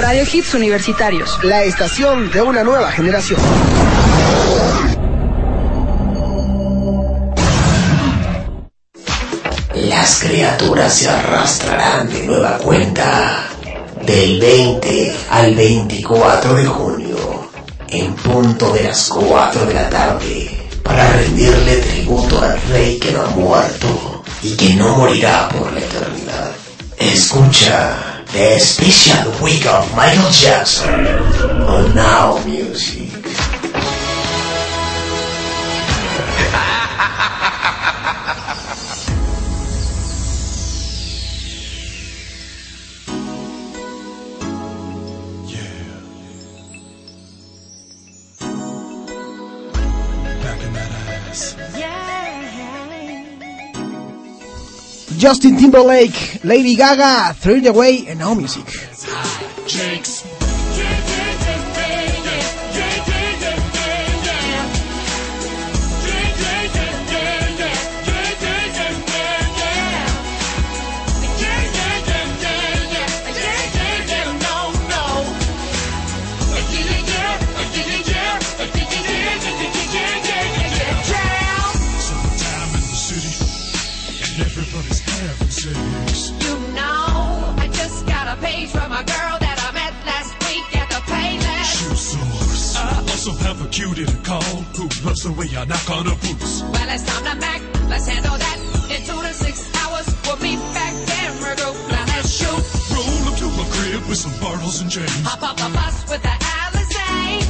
Radio Hits Universitarios, la estación de una nueva generación. Las criaturas se arrastrarán de nueva cuenta del 20 al 24 de junio, en punto de las 4 de la tarde, para rendirle tributo al rey que no ha muerto y que no morirá por la eternidad. Escucha The Special Week of Michael Jackson on Now Music. Justin Timberlake, Lady Gaga, Thrill Away and Now Music. Jinx. cutie to call who loves the way I knock on her boots. Well, it's time to Mac. Let's handle that. In two to six hours, we'll be back in regroup. Now let's shoot. Roll up to my crib with some Bartles and James. Hop up a bus with the Alizé.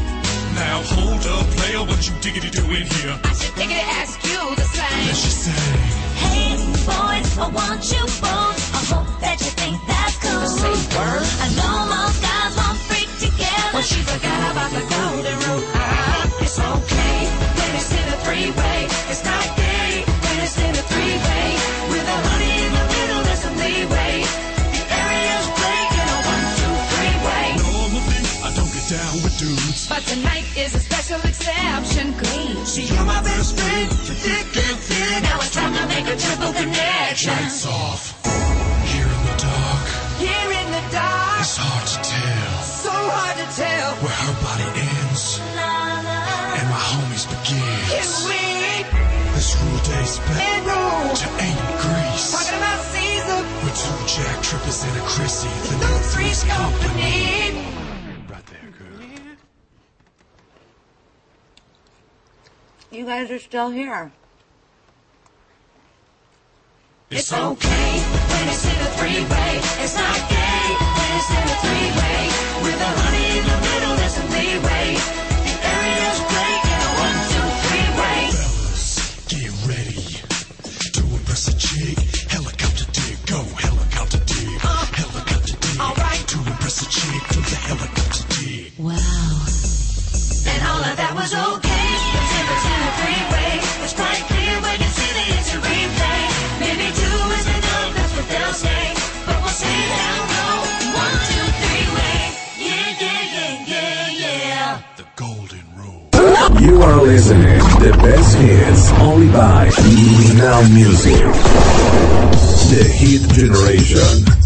Now hold up, player, what you diggity doing here? I should diggity ask you the same. Let's just say, Hey boys, I want you both. I hope that you think that's cool. Say word. I know most guys want freak together. Well, she forgot about the golden rule. It's okay when it's in a three-way. It's not gay when it's in a three-way. With a honey in the middle, there's some leeway. The area's great in a one, two, three-way. normally I don't get down with dudes. But tonight is a special exception. Green. See, you're my best friend, to thick and thin. Now it's time to make a triple connection. Lights off, here in the dark. Here in the dark, It's hard rule dates back to ancient Greece. Talking about Caesar, With two jack trippers and a Chrissy, the no new three's three's company. company. Right there, girl. You guys are still here. It's okay when it's in a three-way. It's not gay when it's in a three-way. With a honey in You are listening the best hits only by Now Music. The Hit Generation.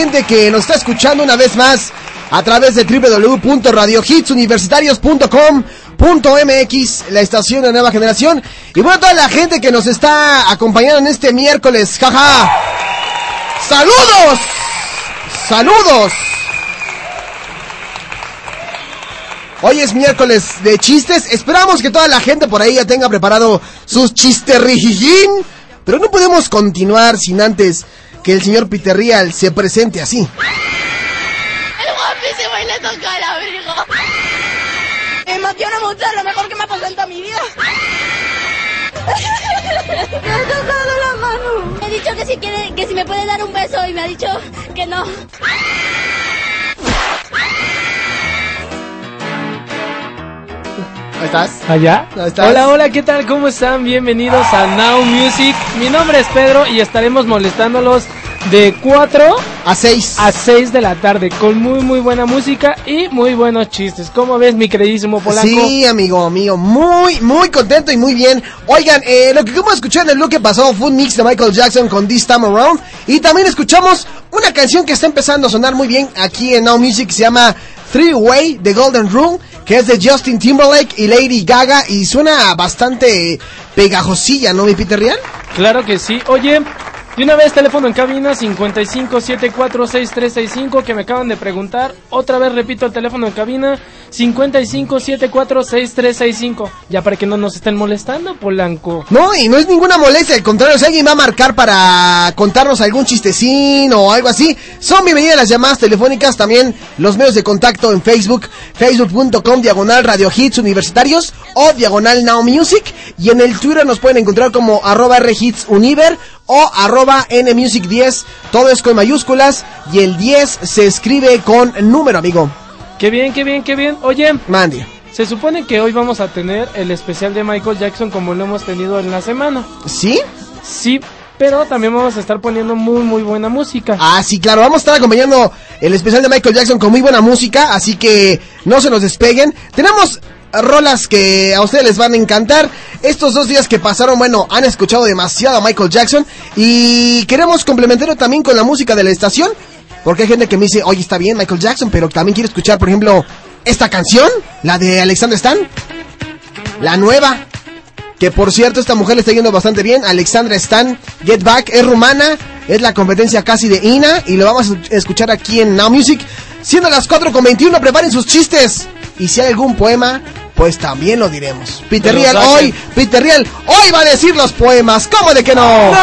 Gente que nos está escuchando una vez más a través de www.radiohitsuniversitarios.com.mx, la estación de nueva generación. Y bueno, toda la gente que nos está acompañando en este miércoles, jaja. ¡Saludos! ¡Saludos! Hoy es miércoles de chistes. Esperamos que toda la gente por ahí ya tenga preparado sus chisterrijijín. Pero no podemos continuar sin antes que el señor Peter Real se presente así. El guapísimo y le toca el abrigo. Me emociona mucho, lo mejor que me ha pasado en toda mi vida. Me ha tocado la mano. Me ha dicho que si quiere, que si me puede dar un beso y me ha dicho que no. ¿Ahí estás? ¿Allá? Hola, hola, ¿qué tal? ¿Cómo están? Bienvenidos a Now Music. Mi nombre es Pedro y estaremos molestándolos de 4 a 6 a 6 de la tarde con muy muy buena música y muy buenos chistes. ¿Cómo ves, mi queridísimo Polanco? Sí, amigo, amigo, muy, muy contento y muy bien. Oigan, eh, lo que como escuchar en el bloque pasado fue un mix de Michael Jackson con This Time Around. Y también escuchamos una canción que está empezando a sonar muy bien aquí en Now Music, se llama Three Way The Golden Room, que es de Justin Timberlake y Lady Gaga y suena bastante pegajosilla, ¿no, mi Peter? Claro que sí. Oye, de una vez teléfono en cabina 55746365 que me acaban de preguntar. Otra vez repito el teléfono en cabina 55746365. Ya para que no nos estén molestando, Polanco. No, y no es ninguna molestia, al contrario, si alguien va a marcar para contarnos algún chistecín o algo así, son bienvenidas las llamadas telefónicas, también los medios de contacto en Facebook, facebook.com diagonal radio hits universitarios o diagonal now music, y en el Twitter nos pueden encontrar como arroba rhits univer o arroba nmusic10, todo es con mayúsculas y el 10 se escribe con número, amigo. Qué bien, qué bien, qué bien. Oye, Mandy. se supone que hoy vamos a tener el especial de Michael Jackson como lo hemos tenido en la semana. ¿Sí? Sí, pero también vamos a estar poniendo muy, muy buena música. Ah, sí, claro, vamos a estar acompañando el especial de Michael Jackson con muy buena música, así que no se nos despeguen. Tenemos rolas que a ustedes les van a encantar. Estos dos días que pasaron, bueno, han escuchado demasiado a Michael Jackson y queremos complementarlo también con la música de la estación, porque hay gente que me dice, oye, está bien Michael Jackson, pero también quiere escuchar, por ejemplo, esta canción, la de Alexander Stan, la nueva. Que por cierto, esta mujer le está yendo bastante bien. Alexandra Stan, Get Back, es rumana. Es la competencia casi de Ina. Y lo vamos a escuchar aquí en Now Music. Siendo las 4 con 21, preparen sus chistes. Y si hay algún poema, pues también lo diremos. Peter Pero saquen. hoy, Peter hoy va a decir los poemas. ¿Cómo de que no? Boy,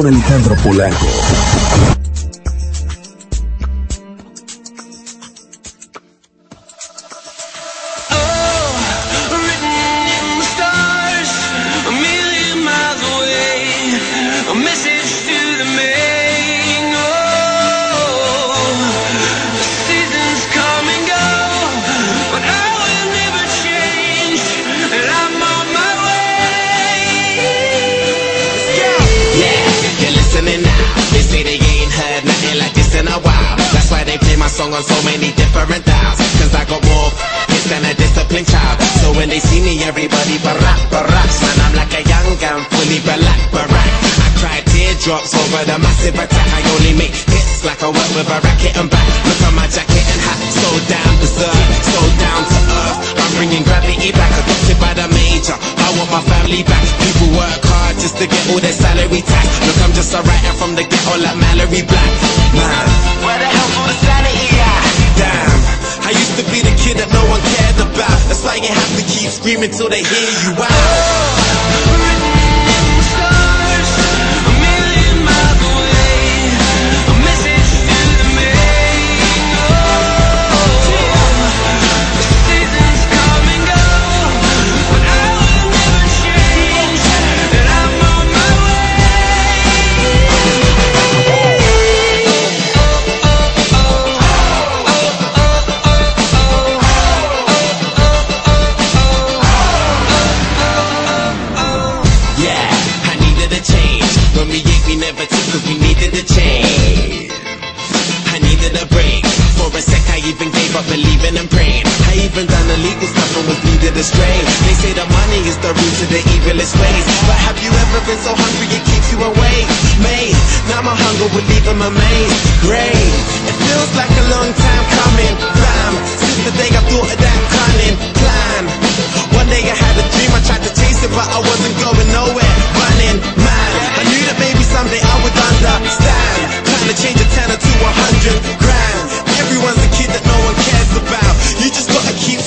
Con Alejandro Polanco.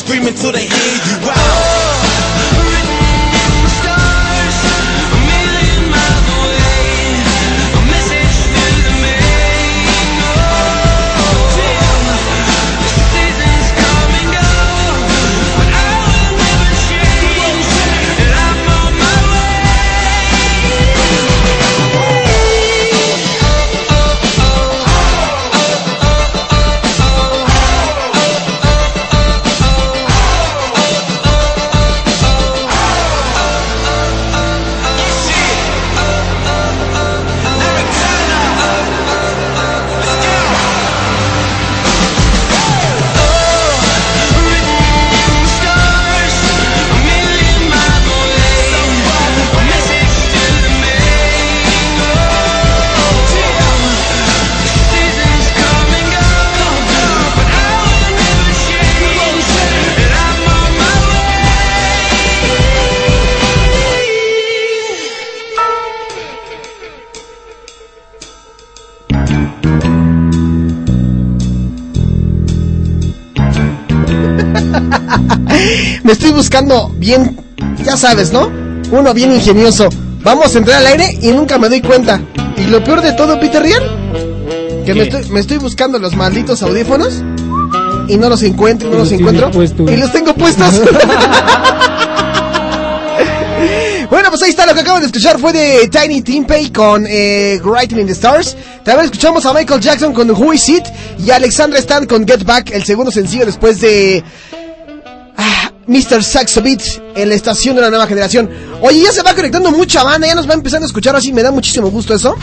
Screaming till they hear you out. Me estoy buscando bien, ya sabes, ¿no? Uno bien ingenioso. Vamos a entrar al aire y nunca me doy cuenta. Y lo peor de todo, Peter Riel, que me estoy, me estoy buscando los malditos audífonos y no los encuentro, no los encuentro. Y los tengo puestos. Bueno, pues ahí está lo que acaban de escuchar. Fue de Tiny Timpey con eh, Writing in the Stars. También escuchamos a Michael Jackson con Who Is It y a Alexandra Stan con Get Back, el segundo sencillo después de Mr. Saxo Beat en la estación de la nueva generación. Oye, ya se va conectando mucha banda, ya nos va empezando a escuchar así, me da muchísimo gusto eso.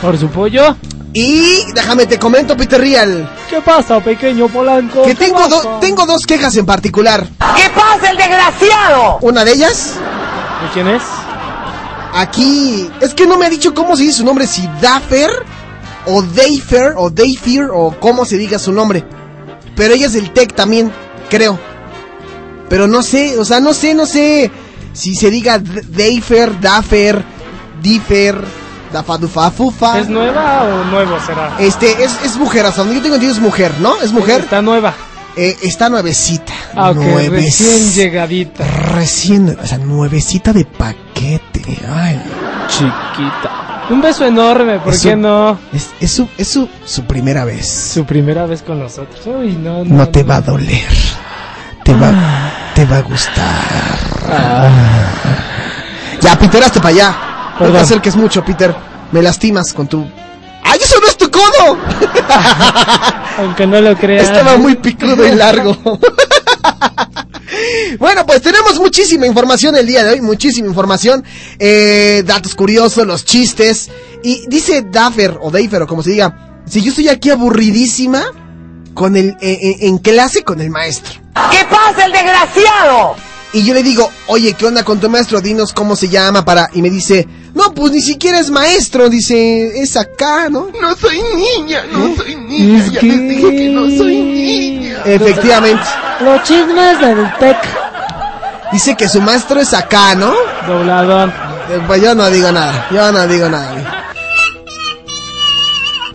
Por su pollo. Y déjame te comento, Peter Real. ¿Qué pasa, pequeño Polanco? Que ¿Qué tengo, do- tengo dos quejas en particular. ¿Qué pasa, el desgraciado? Una de ellas, ¿De quién es? aquí, es que no me ha dicho cómo se dice su nombre, si Daffer o Dayfer o Dayfear o cómo se diga su nombre. Pero ella es del Tech también, creo. Pero no sé, o sea, no sé, no sé si se diga D- Dayfer, Daffer, Differ, Dafadufafufa. ¿Es nueva o nuevo será? Este, es, es mujer, hasta donde yo tengo entendido es mujer, ¿no? Es mujer. Está nueva. eh, está nuevecita. Ah, ok, Nueves- recién llegadita. Recién, o sea, nuevecita de paquete. Ay, Chiquita. Un beso enorme, ¿por Es qué no? es, es su, es su, su primera vez. Su primera vez con nosotros. Uy, no, no. No te no. va a doler. Te va, te va a gustar. Ya, Peter, hazte para allá. No te Perdón. acerques mucho, Peter. Me lastimas con tu... ¡Ay, eso no es tu codo! Aunque no lo creas. Estaba muy picudo y largo. Bueno, pues tenemos muchísima información el día de hoy, muchísima información, eh, datos curiosos, los chistes, y dice Daffer, o Daffer, o como se diga, si yo estoy aquí aburridísima con el, eh, eh, en clase con el maestro. ¿Qué pasa, el desgraciado? Y yo le digo, oye, ¿qué onda con tu maestro? Dinos cómo se llama para... Y me dice, no, pues ni siquiera es maestro, dice, es acá, ¿no? No soy niña, no soy niña. Es ya que- les dije que no soy niña. Efectivamente. Los chismes del TEC. Dice que su maestro es acá, ¿no? Dobladón. Eh, Pues yo no digo nada, yo no digo nada.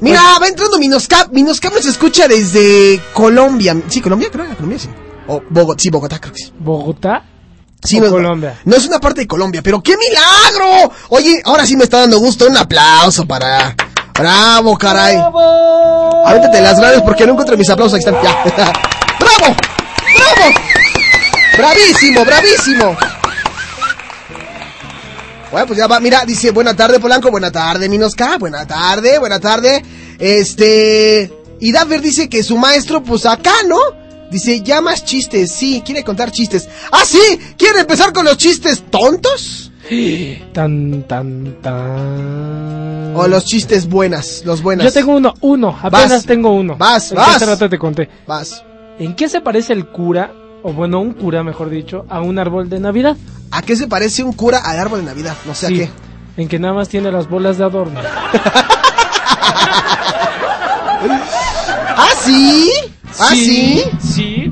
Mira, va entrando Minoscap. Minoscap nos escucha desde Colombia. Sí, Colombia, creo que Colombia, sí. O Bogotá, sí, Bogotá, creo que sí. ¿Bogotá? Sí, no, Colombia? No es una parte de Colombia, pero ¡qué milagro! Oye, ahora sí me está dando gusto. Un aplauso para. Bravo, caray. Avéntate las gracias porque no encuentro mis aplausos. Ahí están. Ya. ¡Bravo! ¡Bravo! ¡Bravísimo, bravísimo! Bueno, pues ya va. Mira, dice, buena tarde, Polanco. Buena tarde, Minosca. Buena tarde, buena tarde. Este... Y Daffer dice que su maestro, pues acá, ¿no? Dice, ya más chistes. Sí, quiere contar chistes. ¡Ah, sí! ¿Quiere empezar con los chistes tontos? Tan, tan, tan. O los chistes buenas, los buenas. Yo tengo uno, uno, apenas Vas. tengo uno. Vas, El vas. Hace rato te conté. Vas. ¿En qué se parece el cura, o bueno, un cura mejor dicho, a un árbol de Navidad? ¿A qué se parece un cura al árbol de Navidad? No sé Sí, a qué. En que nada más tiene las bolas de adorno. ¿Ah, sí? ¿Ah, sí? Sí.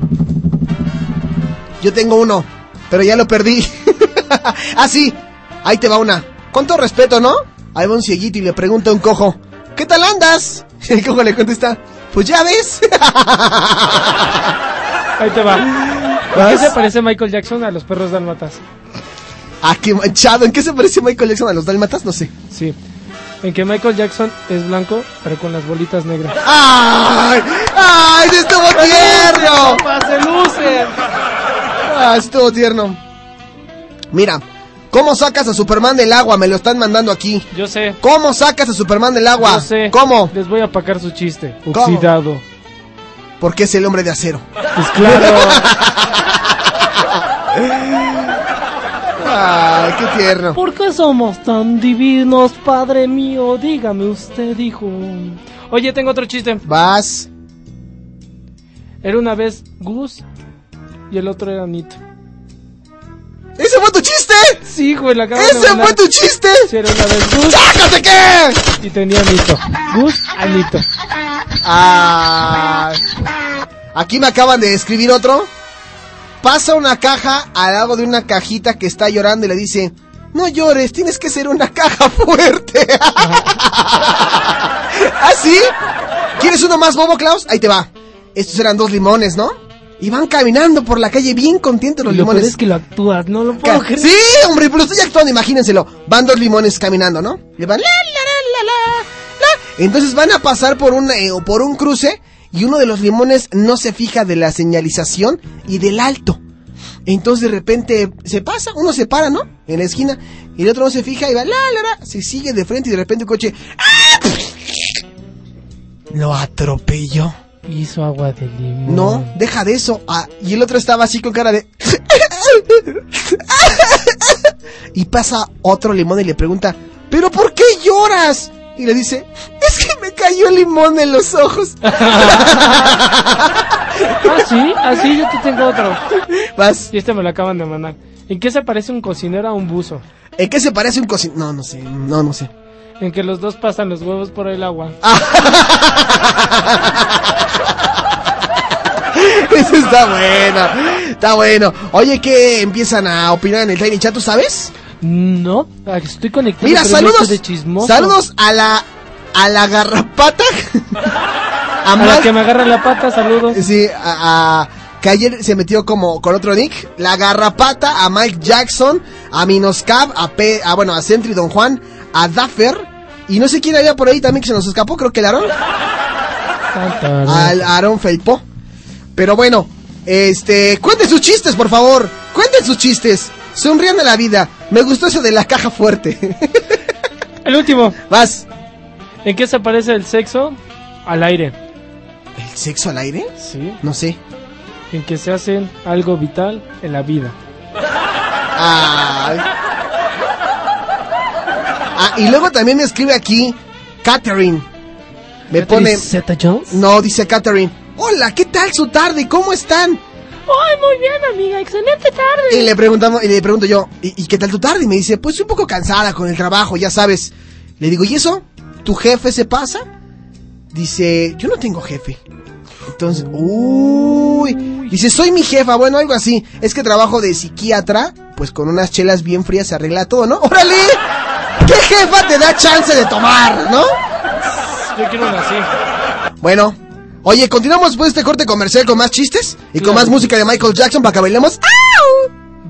Yo tengo uno, pero ya lo perdí. ah, sí. Ahí te va una. Con todo respeto, ¿no? Ahí va un cieguito y le pregunta a un cojo, ¿qué tal andas? Y el cojo le contesta, pues ya ves. Ahí te va. ¿En qué se parece Michael Jackson a los perros dálmatas? ah, qué manchado. ¿En qué se parece Michael Jackson a los dálmatas? No sé. Sí. En que Michael Jackson es blanco, pero con las bolitas negras. ¡Ay! ¡Ay, estuvo tierno! ¡Se lucen! Ah, estuvo tierno. Mira, ¿cómo sacas a Superman del agua? Me lo están mandando aquí. Yo sé. ¿Cómo sacas a Superman del agua? Yo sé. ¿Cómo? Les voy a apacar su chiste. ¿Cómo? Porque es el hombre de acero. Pues claro. Ay, qué tierno. ¿Por qué somos tan divinos, padre mío? Dígame usted, hijo. Oye, tengo otro chiste. Vas. Era una vez Gus y el otro era Nito. ¿Ese fue tu chiste? Sí, güey, la acabo ¿Ese fue tu chiste? Sí, era una vez Gus ¡Sácate qué! y tenía Nito. Gus a Nito. Ah, aquí me acaban de escribir otro. Pasa una caja al lado de una cajita que está llorando y le dice, no llores, tienes que ser una caja fuerte. ¿Ah, sí? ¿Quieres uno más, Bobo Klaus? Ahí te va. Estos eran dos limones, ¿no? Y van caminando por la calle bien contentos los Y lo peor limones. es que lo actúas, no lo puedo creer. Sí, hombre, pero estoy actuando, imagínenselo. Van dos limones caminando, ¿no? Y van la, la, la, la, la, la. Entonces van a pasar por un, eh, o por un cruce y uno de los limones no se fija de la señalización y del alto. Entonces de repente se pasa, uno se para, ¿no? En la esquina y el otro no se fija y va la, la, la. Se sigue de frente y de repente un coche ¡ah! lo atropelló. Hizo agua de limón. No, deja de eso. Ah, y el otro estaba así con cara de... y pasa otro limón y le pregunta, ¿pero por qué lloras? Y le dice, es que me cayó el limón en los ojos. Ah, sí, así yo te tengo otro. Vas. Y este me lo acaban de mandar. ¿En qué se parece un cocinero a un buzo? ¿En qué se parece un cocinero? No, no sé, no, no sé. En que los dos pasan los huevos por el agua. Eso está bueno, está bueno. Oye, ¿qué empiezan a opinar en el Tiny Chat, tú sabes? No, ah, estoy conectado. Mira, saludos, de chismoso. saludos a la, a la garrapata. A A la que me agarra la pata, saludos. Sí, a, a- que ayer se metió como con otro nick, la garrapata, a Mike Jackson, a Minoscap, a P, a bueno, a Sentry Don Juan, a Daffer, y no sé quién había por ahí también que se nos escapó, creo que el Aaron, al Aaron Felpo. Pero bueno, este, cuenten sus chistes, por favor, cuenten sus chistes, sonrían de la vida, me gustó eso de la caja fuerte. El último. Vas. ¿En qué se parece el sexo al aire? ¿El sexo al aire? Sí. No sé. En que se hacen algo vital en la vida. Ay. Ah, y luego también me escribe aquí Catherine. Me ¿Catherine pone. Zeta Jones? No, dice Catherine. Hola, ¿qué tal su tarde? ¿Cómo están? ¡Ay, muy bien, amiga! ¡Excelente tarde! Y le preguntamos, y le pregunto yo, ¿y, y qué tal tu tarde? Y me dice, pues un poco cansada con el trabajo, ya sabes. Le digo, ¿y eso? ¿Tu jefe se pasa? Dice, yo no tengo jefe. Entonces, uy, dice, soy mi jefa, bueno, algo así. Es que trabajo de psiquiatra, pues con unas chelas bien frías se arregla todo, ¿no? ¡Órale! ¿Qué jefa te da chance de tomar, no? Yo quiero una así. Bueno, oye, continuamos después de este corte comercial con más chistes y con más música de Michael Jackson para que bailemos.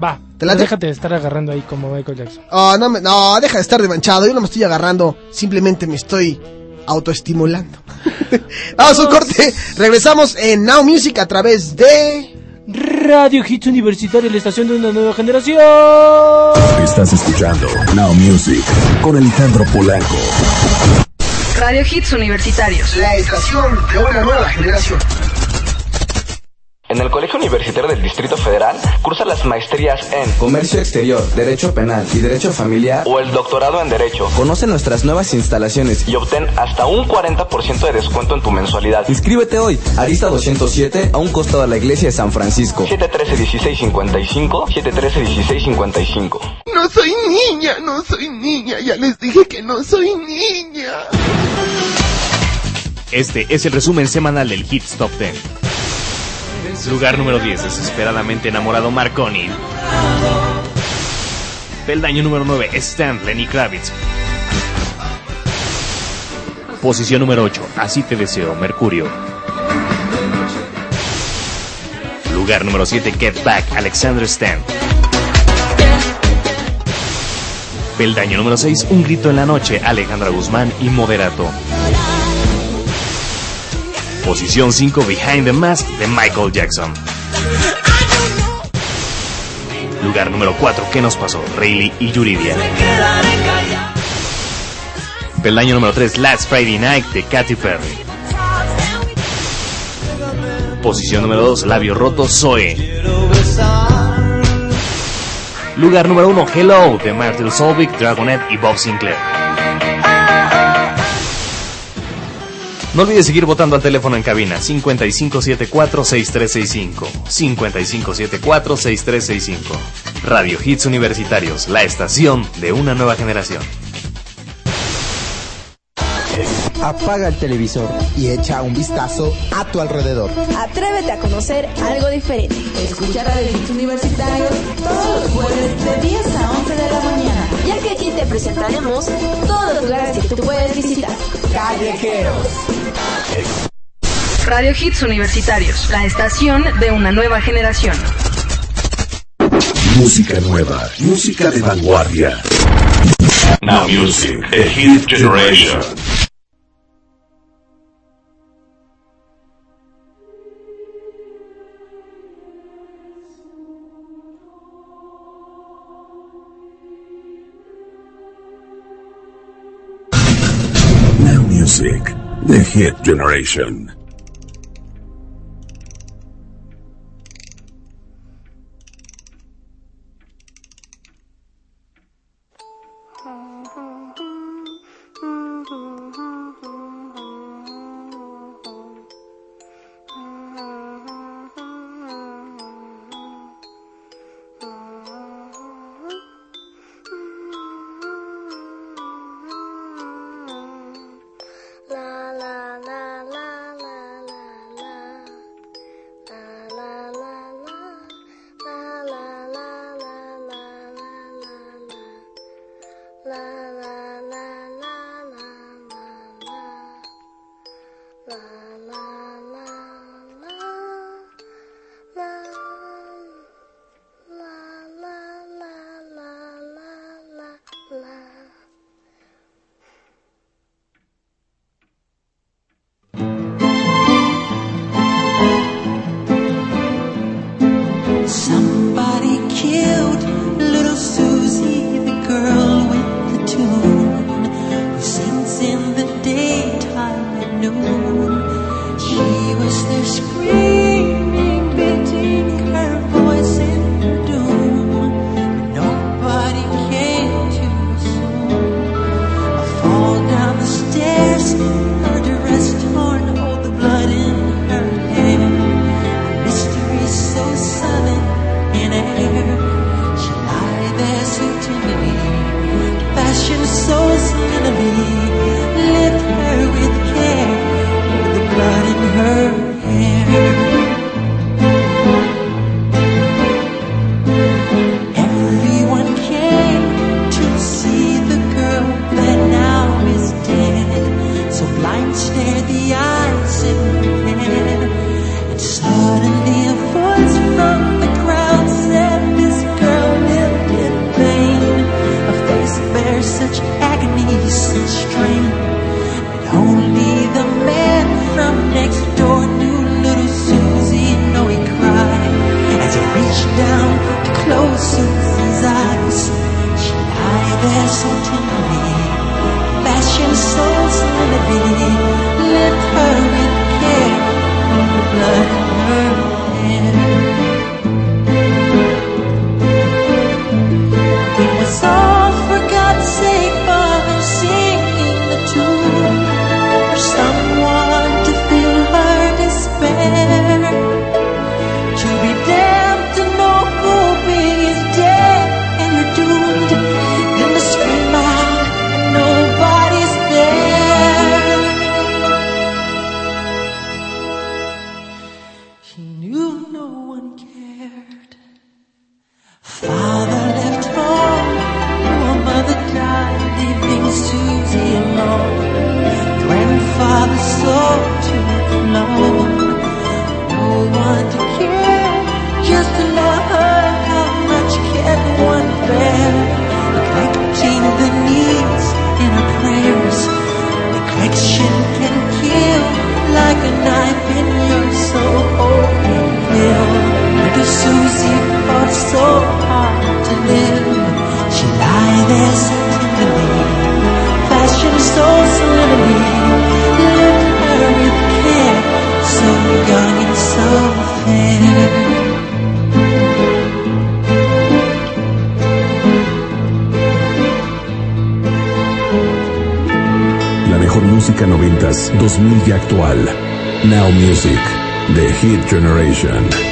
Va. ¿Te late? Déjate de estar agarrando ahí como Michael Jackson. Oh, no, me- no, deja de estar de manchado. Yo no me estoy agarrando. Simplemente me estoy autoestimulando. Vamos a un corte. Regresamos en Now Music a través de. Radio Hits Universitario, la estación de una nueva generación. Estás escuchando Now Music con Alejandro Polanco. Radio Hits Universitarios. La estación de una nueva generación. En el Colegio Universitario del Distrito Federal cursa las maestrías en Comercio Exterior, Derecho Penal y Derecho Familiar. o el doctorado en Derecho. Conoce nuestras nuevas instalaciones y obtén hasta un 40% de descuento en tu mensualidad. Inscríbete hoy, Arista 207, a un costado de la iglesia de San Francisco. 713-1655, 713-1655. No soy niña, no soy niña. Ya les dije que no soy niña. Este es el resumen semanal del Hits Top 10. Lugar número 10, desesperadamente enamorado Marconi. Peldaño número 9, Stan Lenny Kravitz. Posición número 8, Así te deseo, Mercurio. Lugar número 7, Get Back, Alexander Stan. Peldaño número 6, Un grito en la noche, Alejandra Guzmán y Moderato. Posición 5, Behind the Mask de Michael Jackson. Lugar número 4, ¿qué nos pasó? Rayleigh y Yuridia. Peldaño número 3, Last Friday Night de Katy Perry. Posición número 2, Labio Roto, Zoe. Lugar número 1, Hello de Martin Solvik, Dragonet y Bob Sinclair. No olvides seguir votando al teléfono en cabina 5574-6365. 5574-6365. Radio Hits Universitarios, la estación de una nueva generación. Apaga el televisor y echa un vistazo a tu alrededor. Atrévete a conocer algo diferente. Escuchar Radio Hits Universitarios todos los jueves de 10 a 11 de la te presentaremos todos los lugares que tú puedes visitar. Callejeros. Radio Hits Universitarios, la estación de una nueva generación. Música nueva, música de vanguardia. Now Music, a hit generation. The hit generation. Music, The Hit Generation.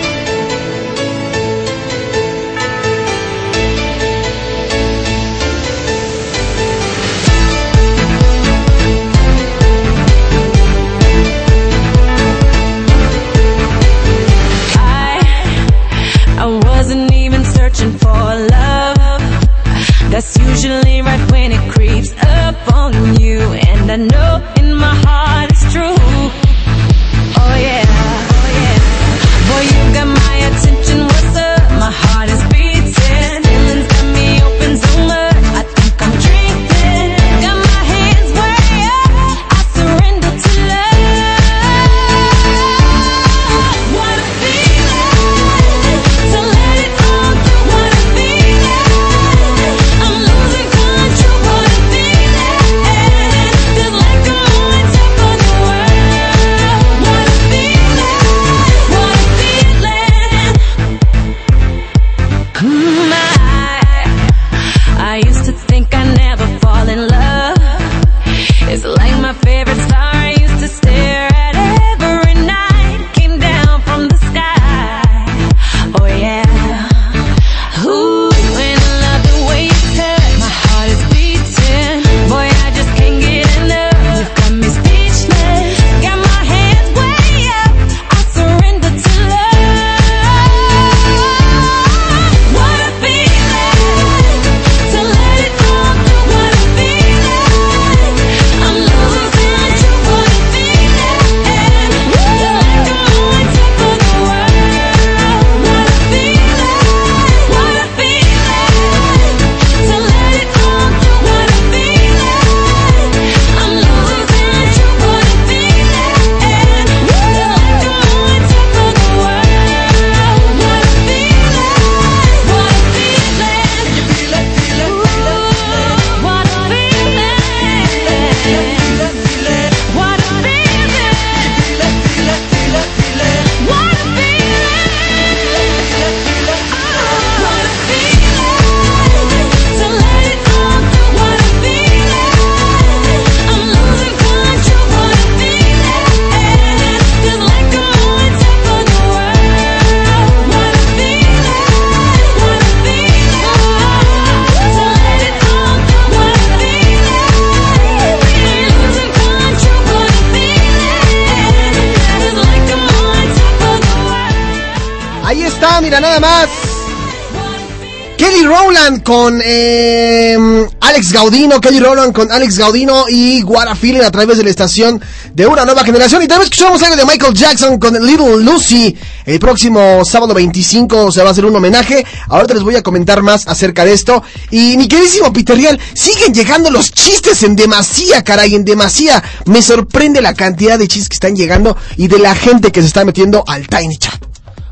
Alex Gaudino, Kelly Rowland con Alex Gaudino y Guara Feeling a través de la estación de una nueva generación. Y también escuchamos algo de Michael Jackson con Little Lucy. El próximo sábado 25 se va a hacer un homenaje. Ahorita les voy a comentar más acerca de esto. Y mi queridísimo Peter Rial, siguen llegando los chistes en demasía, caray, en demasía. Me sorprende la cantidad de chistes que están llegando y de la gente que se está metiendo al Tiny Chat.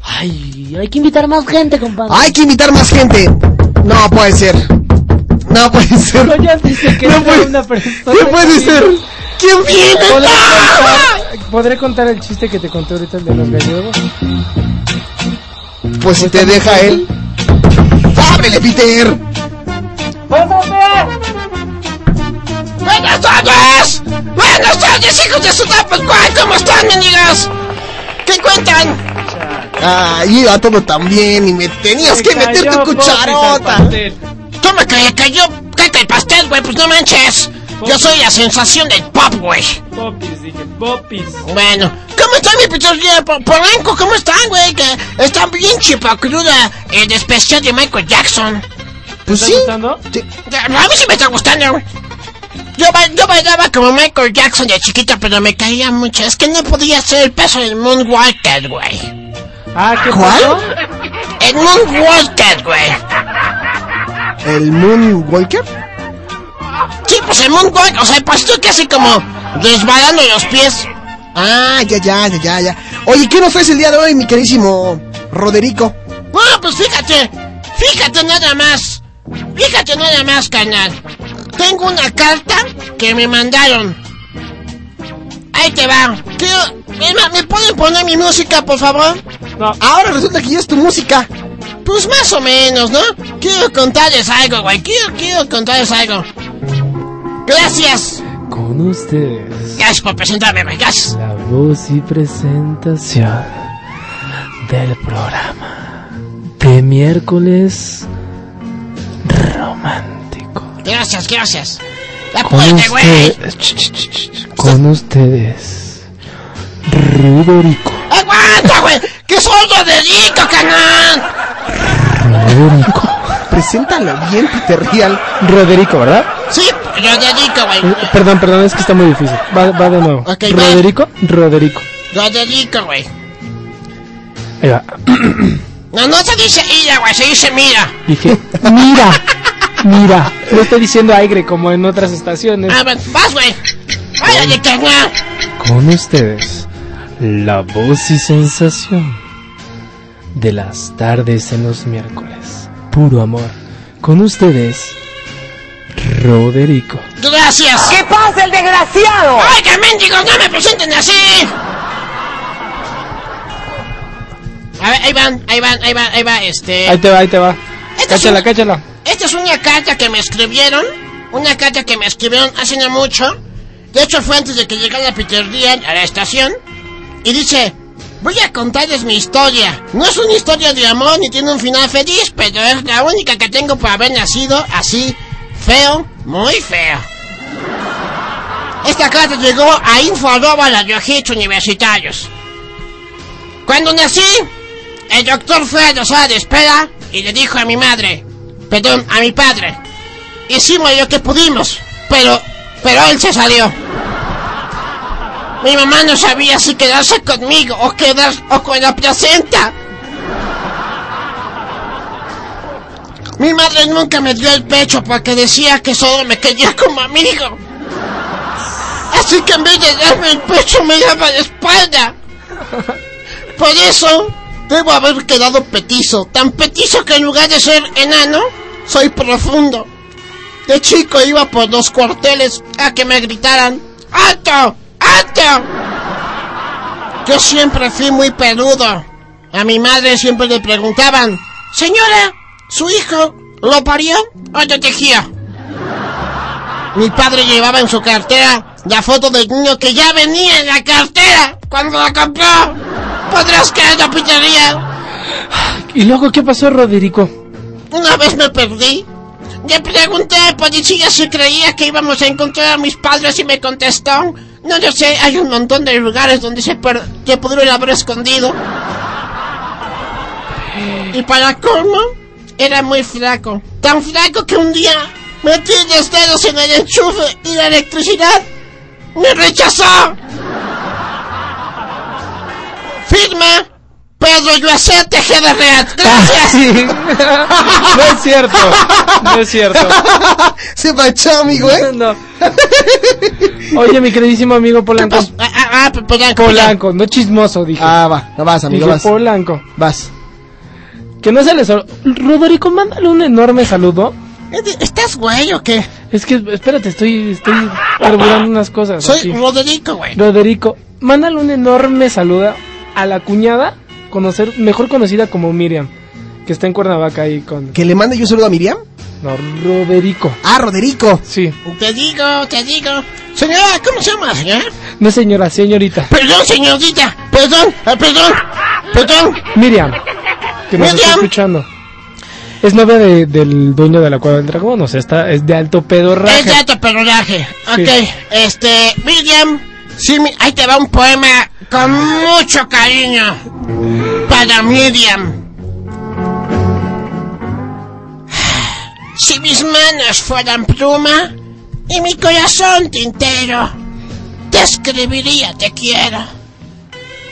Ay, hay que invitar más gente, compadre. Hay que invitar más gente. No puede ser. No puede ser. No, ya dice que No puede- una persona. ¿Qué puede ser? ¿Quién viene? ¿Podré ¡Ah! contar, ¿Podré contar el chiste que te conté ahorita, el de los gallegos? Pues si te deja él. ¡Ábrele, Peter! ¡Buenas tardes! ¡Buenas tardes, hijos de su Pascual! ¿Cómo están, mendigas? ¿Qué cuentan? Ay, iba todo tan bien y me tenías que meter tu cucharota. ¿Cómo que le cayó caca el pastel, güey? Pues no manches. Yo soy la sensación del pop, güey. Popis, dije, popis. Bueno, ¿cómo están mi pizzería? Polanco, ¿cómo están, güey? Que están bien chipacruda el especial de Michael Jackson. Pues ¿Te está gustando? A mí sí me está gustando, güey. Yo, yo bailaba como Michael Jackson de chiquita, pero me caía mucho. Es que no podía hacer el peso del Moonwalker, güey. Ah, ¿qué ¿Cuál? pasó? El Moonwalker, güey. ¿El Moonwalker? Sí, pues el Moonwalker, o sea, el pasito que así como resbalando los pies. Ah, ya, ya, ya, ya, ya. Oye, ¿qué nos traes el día de hoy, mi queridísimo Roderico? Bueno, pues fíjate, fíjate nada más. Fíjate nada más, carnal. Tengo una carta que me mandaron. Ahí te va. Quiero- Emma, ¿Me pueden poner mi música, por favor? No. Ahora resulta que ya es tu música. Pues más o menos, ¿no? Quiero contarles algo, güey. Quiero, quiero contarles algo. Gracias. Con ustedes, Gracias por presentarme, güey. Gracias. la voz y presentación del programa de miércoles romántico. Gracias, gracias. La Con puerta, güey. con ustedes, Roderico. ¡Aguanta, güey! ¡Que soy Roderico, canal! Roderico. Preséntalo bien, Peter Real. Roderico, ¿verdad? Sí, Roderico, güey. Eh, Perdón, perdón, es que está muy difícil. Va, va de nuevo. Ok, va. Roderico, Roderico. Roderico, güey. Ahí va. No, no se dice ira, güey, se dice mira. Dije, mira, mira. No estoy diciendo aire como en otras estaciones. Ah, bueno, vas, güey. Váyale, carnal. Con ustedes, la voz y sensación de las tardes en los miércoles. Puro amor. Con ustedes, Roderico. Gracias. ¿Qué pasa, el desgraciado? Oiga, mendigos, no me presenten así. A ver, ahí van, ahí van, ahí va, ahí va, este... Ahí te va, ahí te va. Esta es Cáchala, una- cáchala. Esta es una carta que me escribieron. Una carta que me escribieron hace no mucho. De hecho, fue antes de que llegara Peter Ryan a la estación. Y dice: Voy a contarles mi historia. No es una historia de amor ni tiene un final feliz, pero es la única que tengo por haber nacido así, feo, muy feo. Esta carta llegó a Inforoba a los hits universitarios. Cuando nací, el doctor fue a la sala de espera y le dijo a mi madre, perdón, a mi padre, hicimos lo que pudimos, pero, pero él se salió. Mi mamá no sabía si quedarse conmigo o quedar o con la placenta. Mi madre nunca me dio el pecho porque decía que solo me quería como amigo. Así que en vez de darme el pecho me daba la espalda. Por eso debo haber quedado petizo. Tan petizo que en lugar de ser enano, soy profundo. De chico iba por los cuarteles a que me gritaran ¡Alto! ¡Alto! Yo siempre fui muy peludo. A mi madre siempre le preguntaban Señora, ¿su hijo lo parió o lo tejía? Mi padre llevaba en su cartera la foto del niño que ya venía en la cartera cuando la compró. ¿Podrás creer la pizzería? ¿Y luego qué pasó, Roderico? Una vez me perdí. Le pregunté al policía si creía que íbamos a encontrar a mis padres y me contestó. No lo sé, hay un montón de lugares donde se, per- se pudieron haber escondido. Y para colmo, era muy flaco. Tan flaco que un día metí los dedos en el enchufe y la electricidad me rechazó. Firma Pedro Yuacet Tejeda Real. Gracias. No es cierto. No es cierto. Se manchó, amigo, ¿eh? No. Oye, mi queridísimo amigo Polanco. Ah, ah, ah, Polanco. Polanco, no chismoso, dije. Ah, va, no vas, amigo, Dije vas. Polanco. Vas. Que no se les... Roderico, mándale un enorme saludo. ¿Estás güey o qué? Es que, espérate, estoy, estoy carburando unas cosas. Soy aquí. Roderico, güey. Roderico, mándale un enorme saludo a la cuñada, conocer, mejor conocida como Miriam, que está en Cuernavaca ahí con... ¿Que le mande yo un saludo a Miriam? No, Roderico. Ah, Roderico. Sí. Te digo, te digo. Señora, ¿cómo se llama, señora? No señora, señorita. Perdón, señorita. Perdón, ah, perdón. Perdón. Miriam, que nos está Miriam. escuchando. Es novia de- del dueño de la Cueva del Dragón, o sea, está, es de alto pedorraje. Es de alto personaje. Sí. Ok, este, Miriam, sí, ahí te va un poema con mucho cariño para Miriam. Si mis manos fueran pluma y mi corazón tintero, te escribiría te quiero.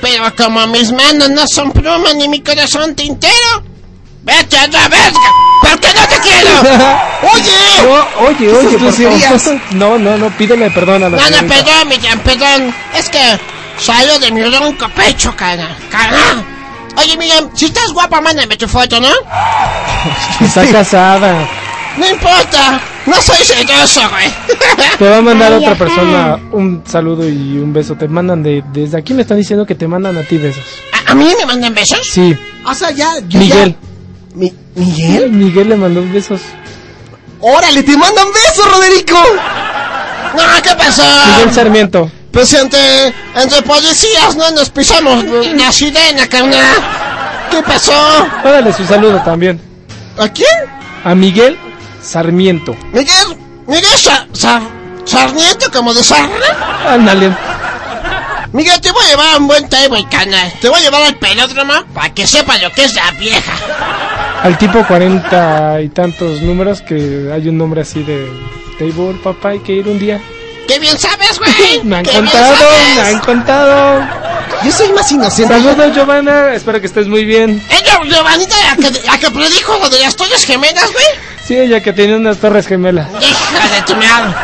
Pero como mis manos no son pluma ni mi corazón tintero, vete a la verga, porque no te quiero. Oye. No, oye, oye, por favor. No, no, no, pídele perdón a la No, no, señorita. perdón, Miriam, perdón. Es que salió de mi ronco pecho, cara. Cara. Oye, Miriam, si estás guapa, mándame tu foto, ¿no? Está casada. No importa. No soy celoso, güey. Te va a mandar Ay, otra ajá. persona un saludo y un beso. Te mandan de, desde aquí me están diciendo que te mandan a ti besos. ¿A, a mí me mandan besos? Sí, O sea, ya, yo Miguel. ya- Mi- ¿Miguel? Miguel le mandó besos. ¡Órale, te mandan besos, Roderico! No, ¿qué pasó? Miguel Sarmiento. Pues entre, entre policías no nos pisamos la sirena, carnal. ¿Qué pasó? Órale su saludo también. ¿A quién? A Miguel Sarmiento. Miguel, Miguel Sa- Sa- Sarmiento, como de Sarna. Ándale. Miguel, te voy a llevar a un buen table, canal. Te voy a llevar al pelódromo para que sepa lo que es la vieja. Al tipo cuarenta y tantos números que hay un nombre así de table, papá, hay que ir un día. ¡Qué bien sabes, güey! Me han ¡Qué bien contado, me han contado. Yo soy más inocente. Saludos, Giovanna. Espero que estés muy bien. Ella, Giovanita, la que, la que predijo lo de las torres gemelas, güey. Sí, ella que tiene unas torres gemelas. Hija de tu madre.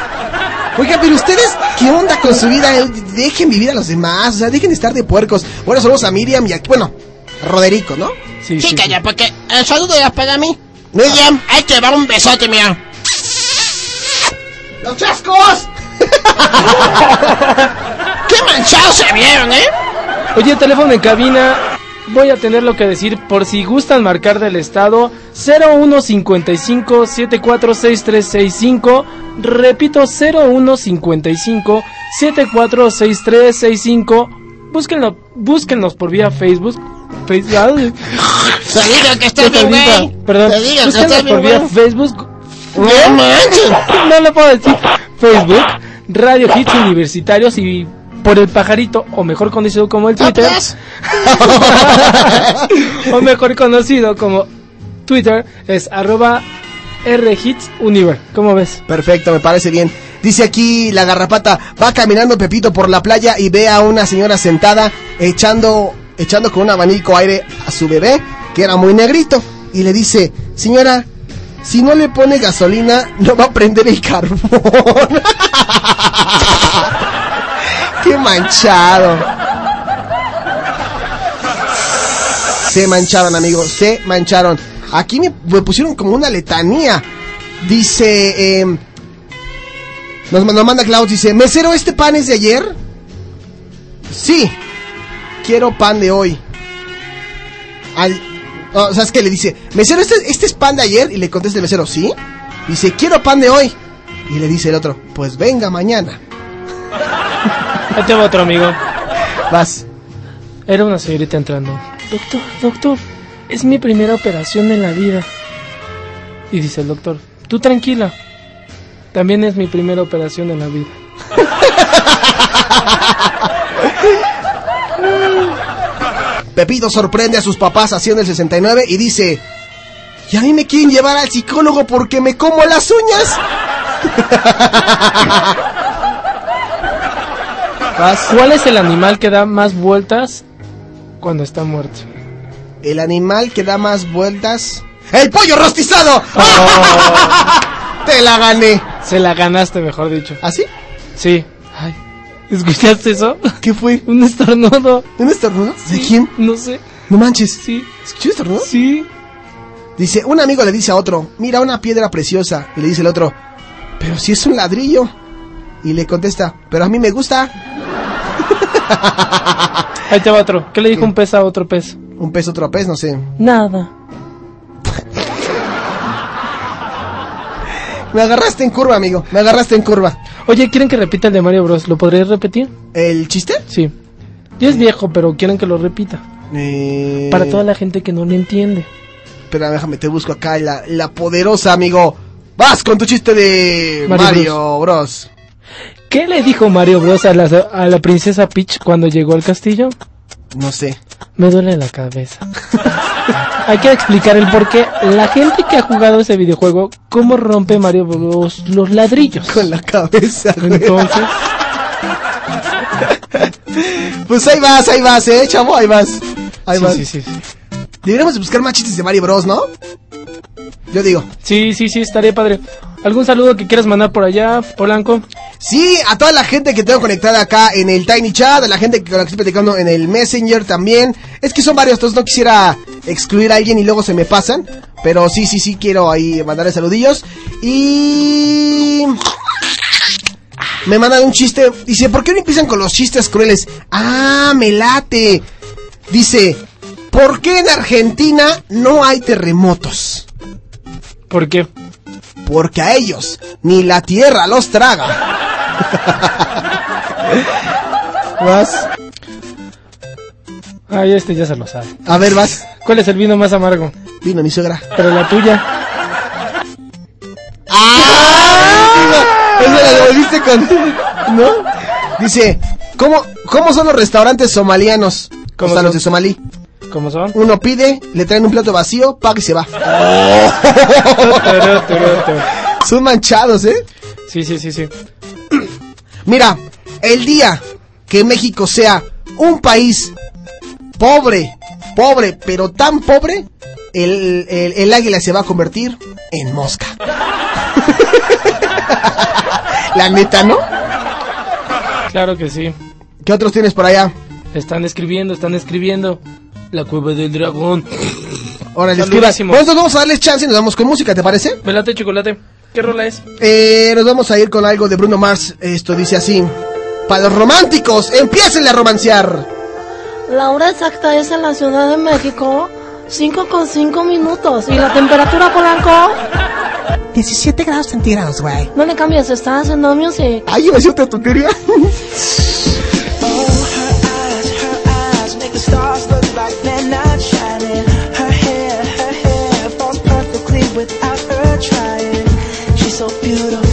Oiga, pero ustedes, ¿qué onda con su vida? Eh, Dejen vivir a los demás, o sea, dejen de estar de puercos. Bueno, saludos a Miriam y a, bueno, Roderico, ¿no? Sí, Sí, calla, porque el saludo era para mí. Miriam, ahí te va un besote, mira. ¡Los chascos! ¡Qué manchados se vieron, eh! Oye, teléfono en cabina. Voy a tener lo que decir por si gustan marcar del estado 0155 746365. Repito, 0155 746365. Búsquenlo, búsquenlos por vía Facebook. Facebook. Te digo que estás bien, güey. Perdón, Te digo que por vía. Facebook. No manches. No lo puedo decir. Facebook, Radio Hits Universitarios y por el pajarito, o mejor conocido como el Twitter. o mejor conocido como Twitter, es arroba rhitsuniver. ¿Cómo ves? Perfecto, me parece bien. Dice aquí la garrapata, va caminando Pepito por la playa y ve a una señora sentada echando, echando con un abanico aire a su bebé, que era muy negrito, y le dice, señora, si no le pone gasolina, no va a prender el carbón. Qué manchado. Se mancharon, amigos, se mancharon. Aquí me, pusieron como una letanía. Dice, eh, nos, nos manda Klaus, dice, mesero, ¿este pan es de ayer? Sí, quiero pan de hoy. Al, no, ¿Sabes qué? Le dice, mesero, ¿este, ¿este es pan de ayer? Y le contesta el mesero, ¿sí? Dice, quiero pan de hoy. Y le dice el otro, pues venga mañana. Ahí tengo otro amigo. Vas. Era una señorita entrando. Doctor, doctor, es mi primera operación en la vida. Y dice el doctor, tú tranquila. También es mi primera operación en la vida. Pepito sorprende a sus papás haciendo el 69 y dice, y a mí me quieren llevar al psicólogo porque me como las uñas. ¿Cuál es el animal que da más vueltas cuando está muerto? El animal que da más vueltas. ¡El pollo rostizado! Te la gané. Se la ganaste, mejor dicho. ¿Ah, sí? Sí. Ay, ¿Escuchaste eso? ¿Qué fue? Un estornudo. ¿Un estornudo? ¿De quién? No sé. No manches. Sí. ¿Escuchó estornudo? Sí. Dice, un amigo le dice a otro, mira una piedra preciosa. Y le dice el otro, pero si es un ladrillo. Y le contesta, pero a mí me gusta. Ahí te va otro. ¿Qué le dijo un pez a otro pez? Un pez, otro pez, no sé. Nada. Me agarraste en curva, amigo. Me agarraste en curva. Oye, ¿quieren que repita el de Mario Bros? ¿Lo podrías repetir? ¿El chiste? Sí. Ya es viejo, pero quieren que lo repita. Eh... Para toda la gente que no lo entiende. Espera, déjame, te busco acá la, la poderosa, amigo. Vas con tu chiste de Mario Mario, Bros. ¿Qué le dijo Mario Bros a la, a la princesa Peach cuando llegó al castillo? No sé. Me duele la cabeza. Hay que explicar el por qué la gente que ha jugado ese videojuego, cómo rompe Mario Bros los ladrillos. Con la cabeza. güey. Entonces, Pues ahí vas, ahí vas, eh, chavo, ahí vas. Ahí sí, vas. sí, sí, sí. Deberíamos de buscar más chistes de Mario Bros, ¿no? Yo digo. Sí, sí, sí, estaría padre. ¿Algún saludo que quieras mandar por allá, Polanco? Sí, a toda la gente que tengo conectada acá en el Tiny Chat, a la gente que con la que estoy platicando en el Messenger también. Es que son varios, entonces no quisiera excluir a alguien y luego se me pasan. Pero sí, sí, sí, quiero ahí mandarle saludillos. Y... Me mandan un chiste. Dice, ¿por qué no empiezan con los chistes crueles? Ah, me late. Dice, ¿por qué en Argentina no hay terremotos? ¿Por qué? Porque a ellos ni la tierra los traga. ¿Vas? Ay, este ya se lo sabe. A ver, vas. ¿Cuál es el vino más amargo? Vino mi suegra. Pero la tuya. Esa la devolviste con... ¿No? Dice, ¿cómo, ¿cómo son los restaurantes somalianos? ¿Cómo están son? los de Somalí? ¿Cómo son? Uno pide, le traen un plato vacío, paga y se va. Turú. Son manchados, ¿eh? Sí, sí, sí, sí. Mira, el día que México sea un país pobre, pobre, pero tan pobre, el, el, el águila se va a convertir en mosca. La neta, ¿no? Claro que sí. ¿Qué otros tienes por allá? Están escribiendo, están escribiendo. La cueva del dragón. Órale, escriba. Saludísimo. Bueno, entonces vamos a darles chance y nos vamos con música, ¿te parece? Velate chocolate. ¿Qué rola es? Eh, nos vamos a ir con algo de Bruno Mars. Esto dice así. Para los románticos, empiecen a romancear. La hora exacta es en la Ciudad de México, 5 con 5 minutos. ¿Y la temperatura, Polanco? 17 grados centígrados, güey. No le cambies, está haciendo music. Ay, iba a decir otra tontería. Beautiful,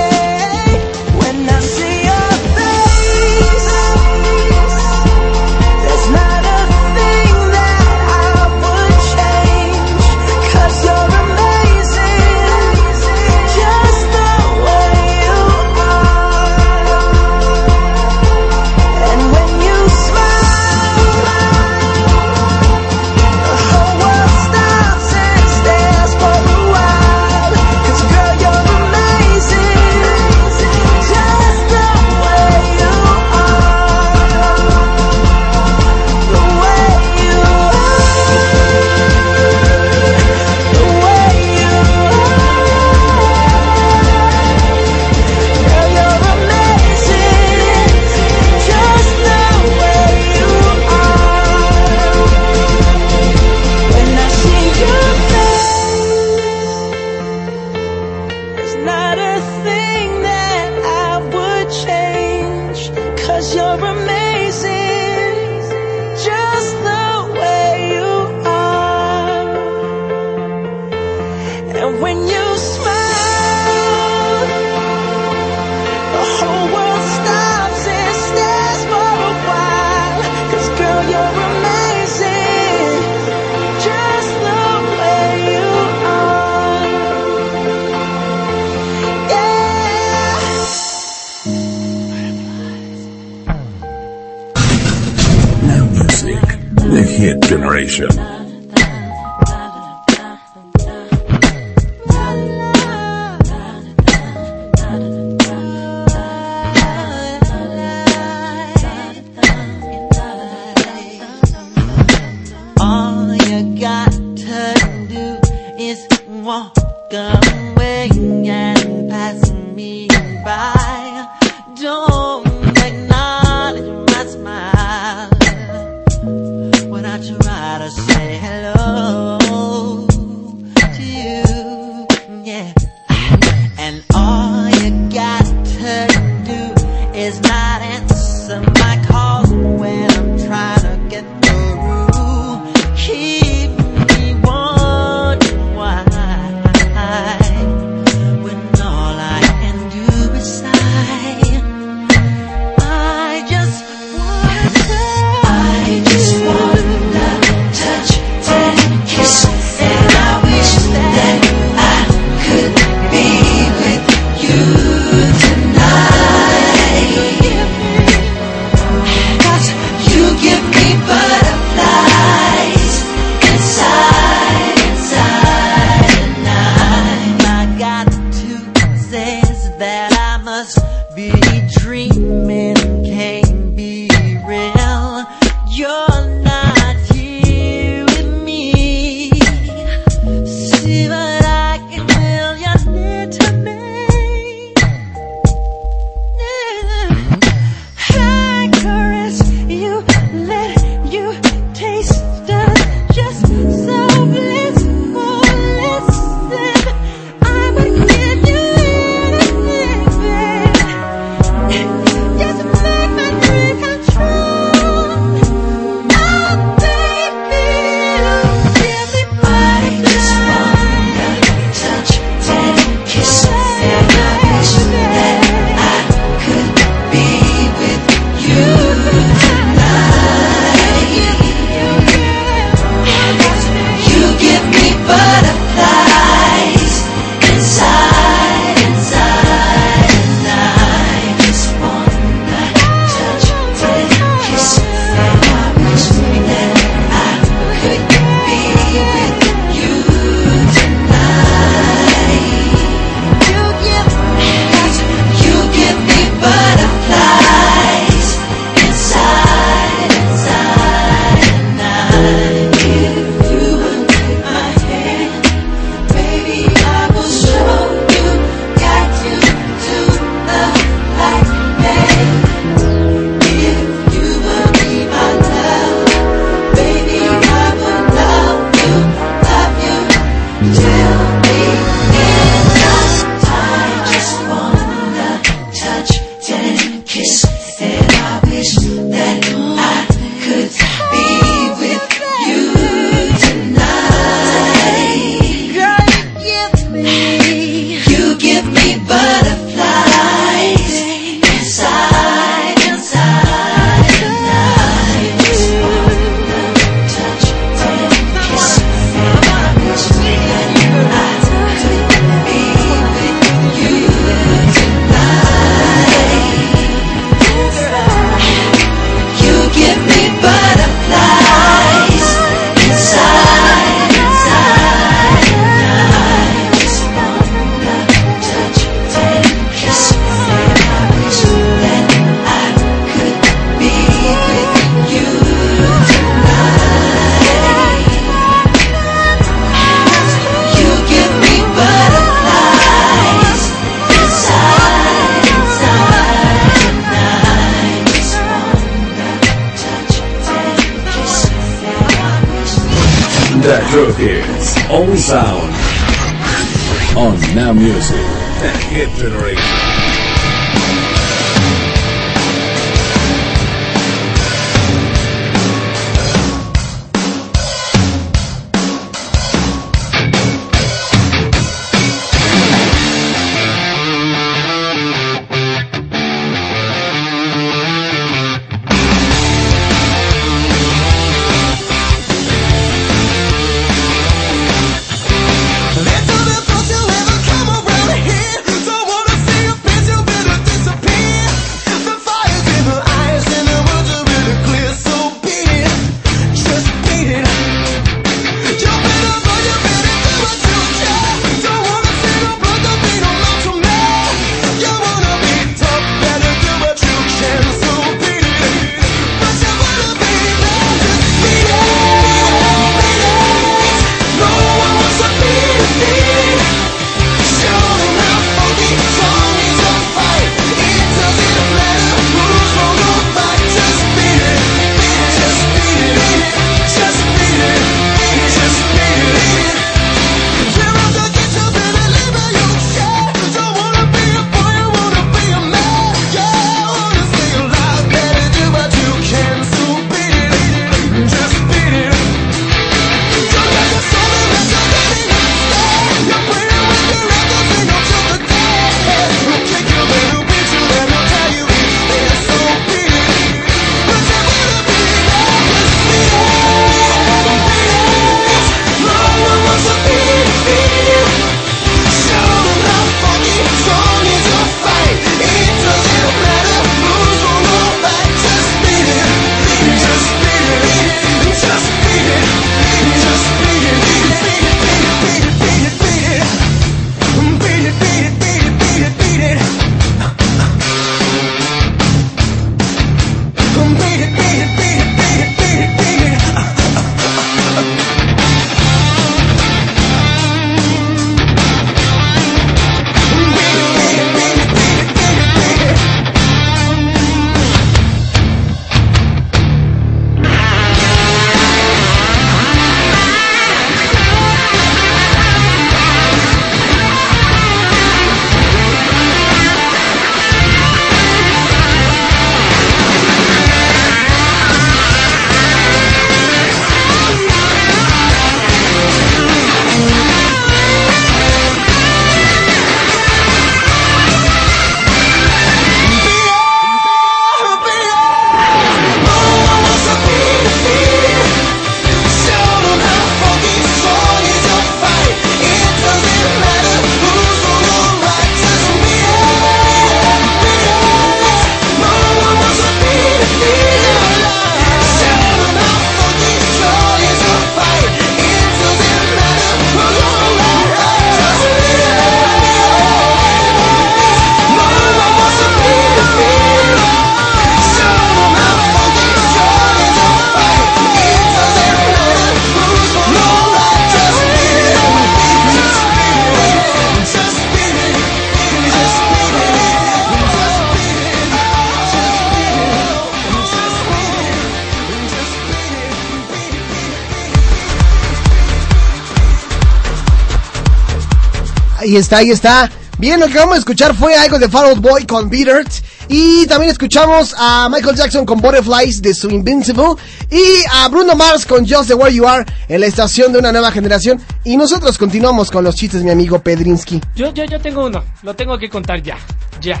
Ahí está, ahí está. Bien, lo que vamos a escuchar fue algo de Fall Out Boy con Beat. Y también escuchamos a Michael Jackson con Butterflies de su Invincible. Y a Bruno Mars con Just the Where You Are en la estación de una nueva generación. Y nosotros continuamos con los chistes, mi amigo Pedrinsky. Yo, yo, yo tengo uno. Lo tengo que contar ya. Ya.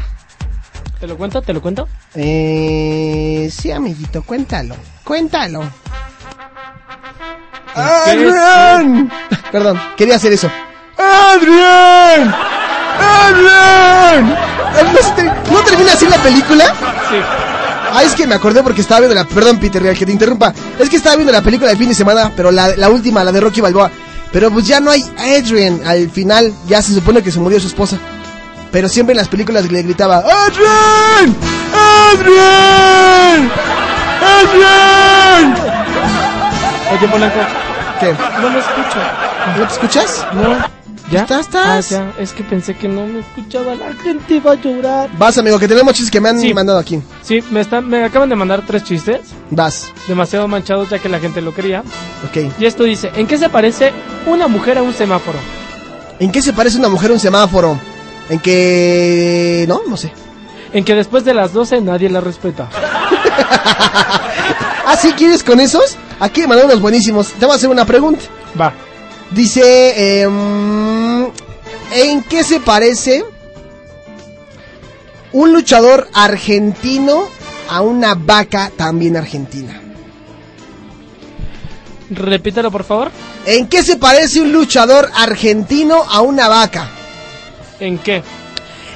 ¿Te lo cuento? ¿Te lo cuento? Eh, sí, amiguito, cuéntalo. Cuéntalo. ¿Qué ¡Adrián! Perdón, quería hacer eso. ¡Adrián! ¿No, se ter- ¿no termina así la película? Sí. Ah, es que me acordé porque estaba viendo la... Perdón, Peter, Real, que te interrumpa. Es que estaba viendo la película de fin de semana, pero la, la última, la de Rocky Balboa. Pero pues ya no hay Adrian. Al final ya se supone que se murió su esposa. Pero siempre en las películas le gritaba ¡Adrian! ¡Adrian! ¡Adrian! Oye, Polanco, ¿Qué? No me escucho. ¿No te escuchas? No. ¿Ya? ¿Estás, estás? Ah, ya. Es que pensé que no me escuchaba. La gente iba a llorar. Vas, amigo, que tenemos chistes que me han Sí. mandado aquí. Sí, me, están, me acaban de mandar tres chistes. Vas. Demasiado manchados ya que la gente lo quería. Ok. Y esto dice, ¿en qué se parece una mujer a un semáforo? ¿En qué se parece una mujer a un semáforo? ¿En que... No, no sé. En que después de las 12 nadie la respeta. ¿Ah, sí quieres con esos? Aquí me mandaron unos buenísimos. Te voy a hacer una pregunta. Va. Dice... em, ¿En qué se parece un luchador argentino a una vaca también argentina? Repítelo, por favor. ¿En qué se parece un luchador argentino a una vaca? ¿En qué?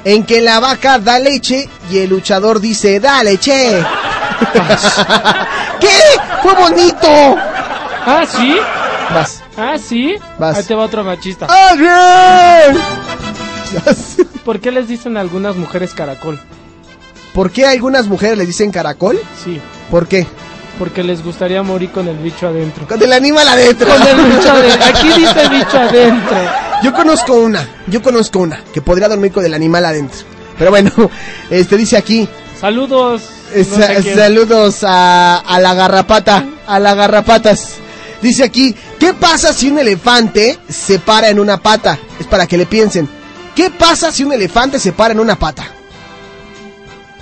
En que la vaca da leche y el luchador dice, dale, che. ¿Qué? ¡Fue bonito! Ah, ¿sí? Vas. Ah, ¿sí? Vas. Ahí te va otro machista. ¡Ah, bien! ¿Por qué les dicen a algunas mujeres caracol? ¿Por qué algunas mujeres le dicen caracol? Sí. ¿Por qué? Porque les gustaría morir con el bicho adentro. Con el animal adentro. Con el bicho adentro. Aquí dice bicho adentro. Yo conozco una, yo conozco una que podría dormir con el animal adentro. Pero bueno, este dice aquí, Saludos. Eh, sé saludos a, a la garrapata, a la garrapatas. Dice aquí, ¿qué pasa si un elefante se para en una pata? Es para que le piensen. ¿Qué pasa si un elefante se para en una pata?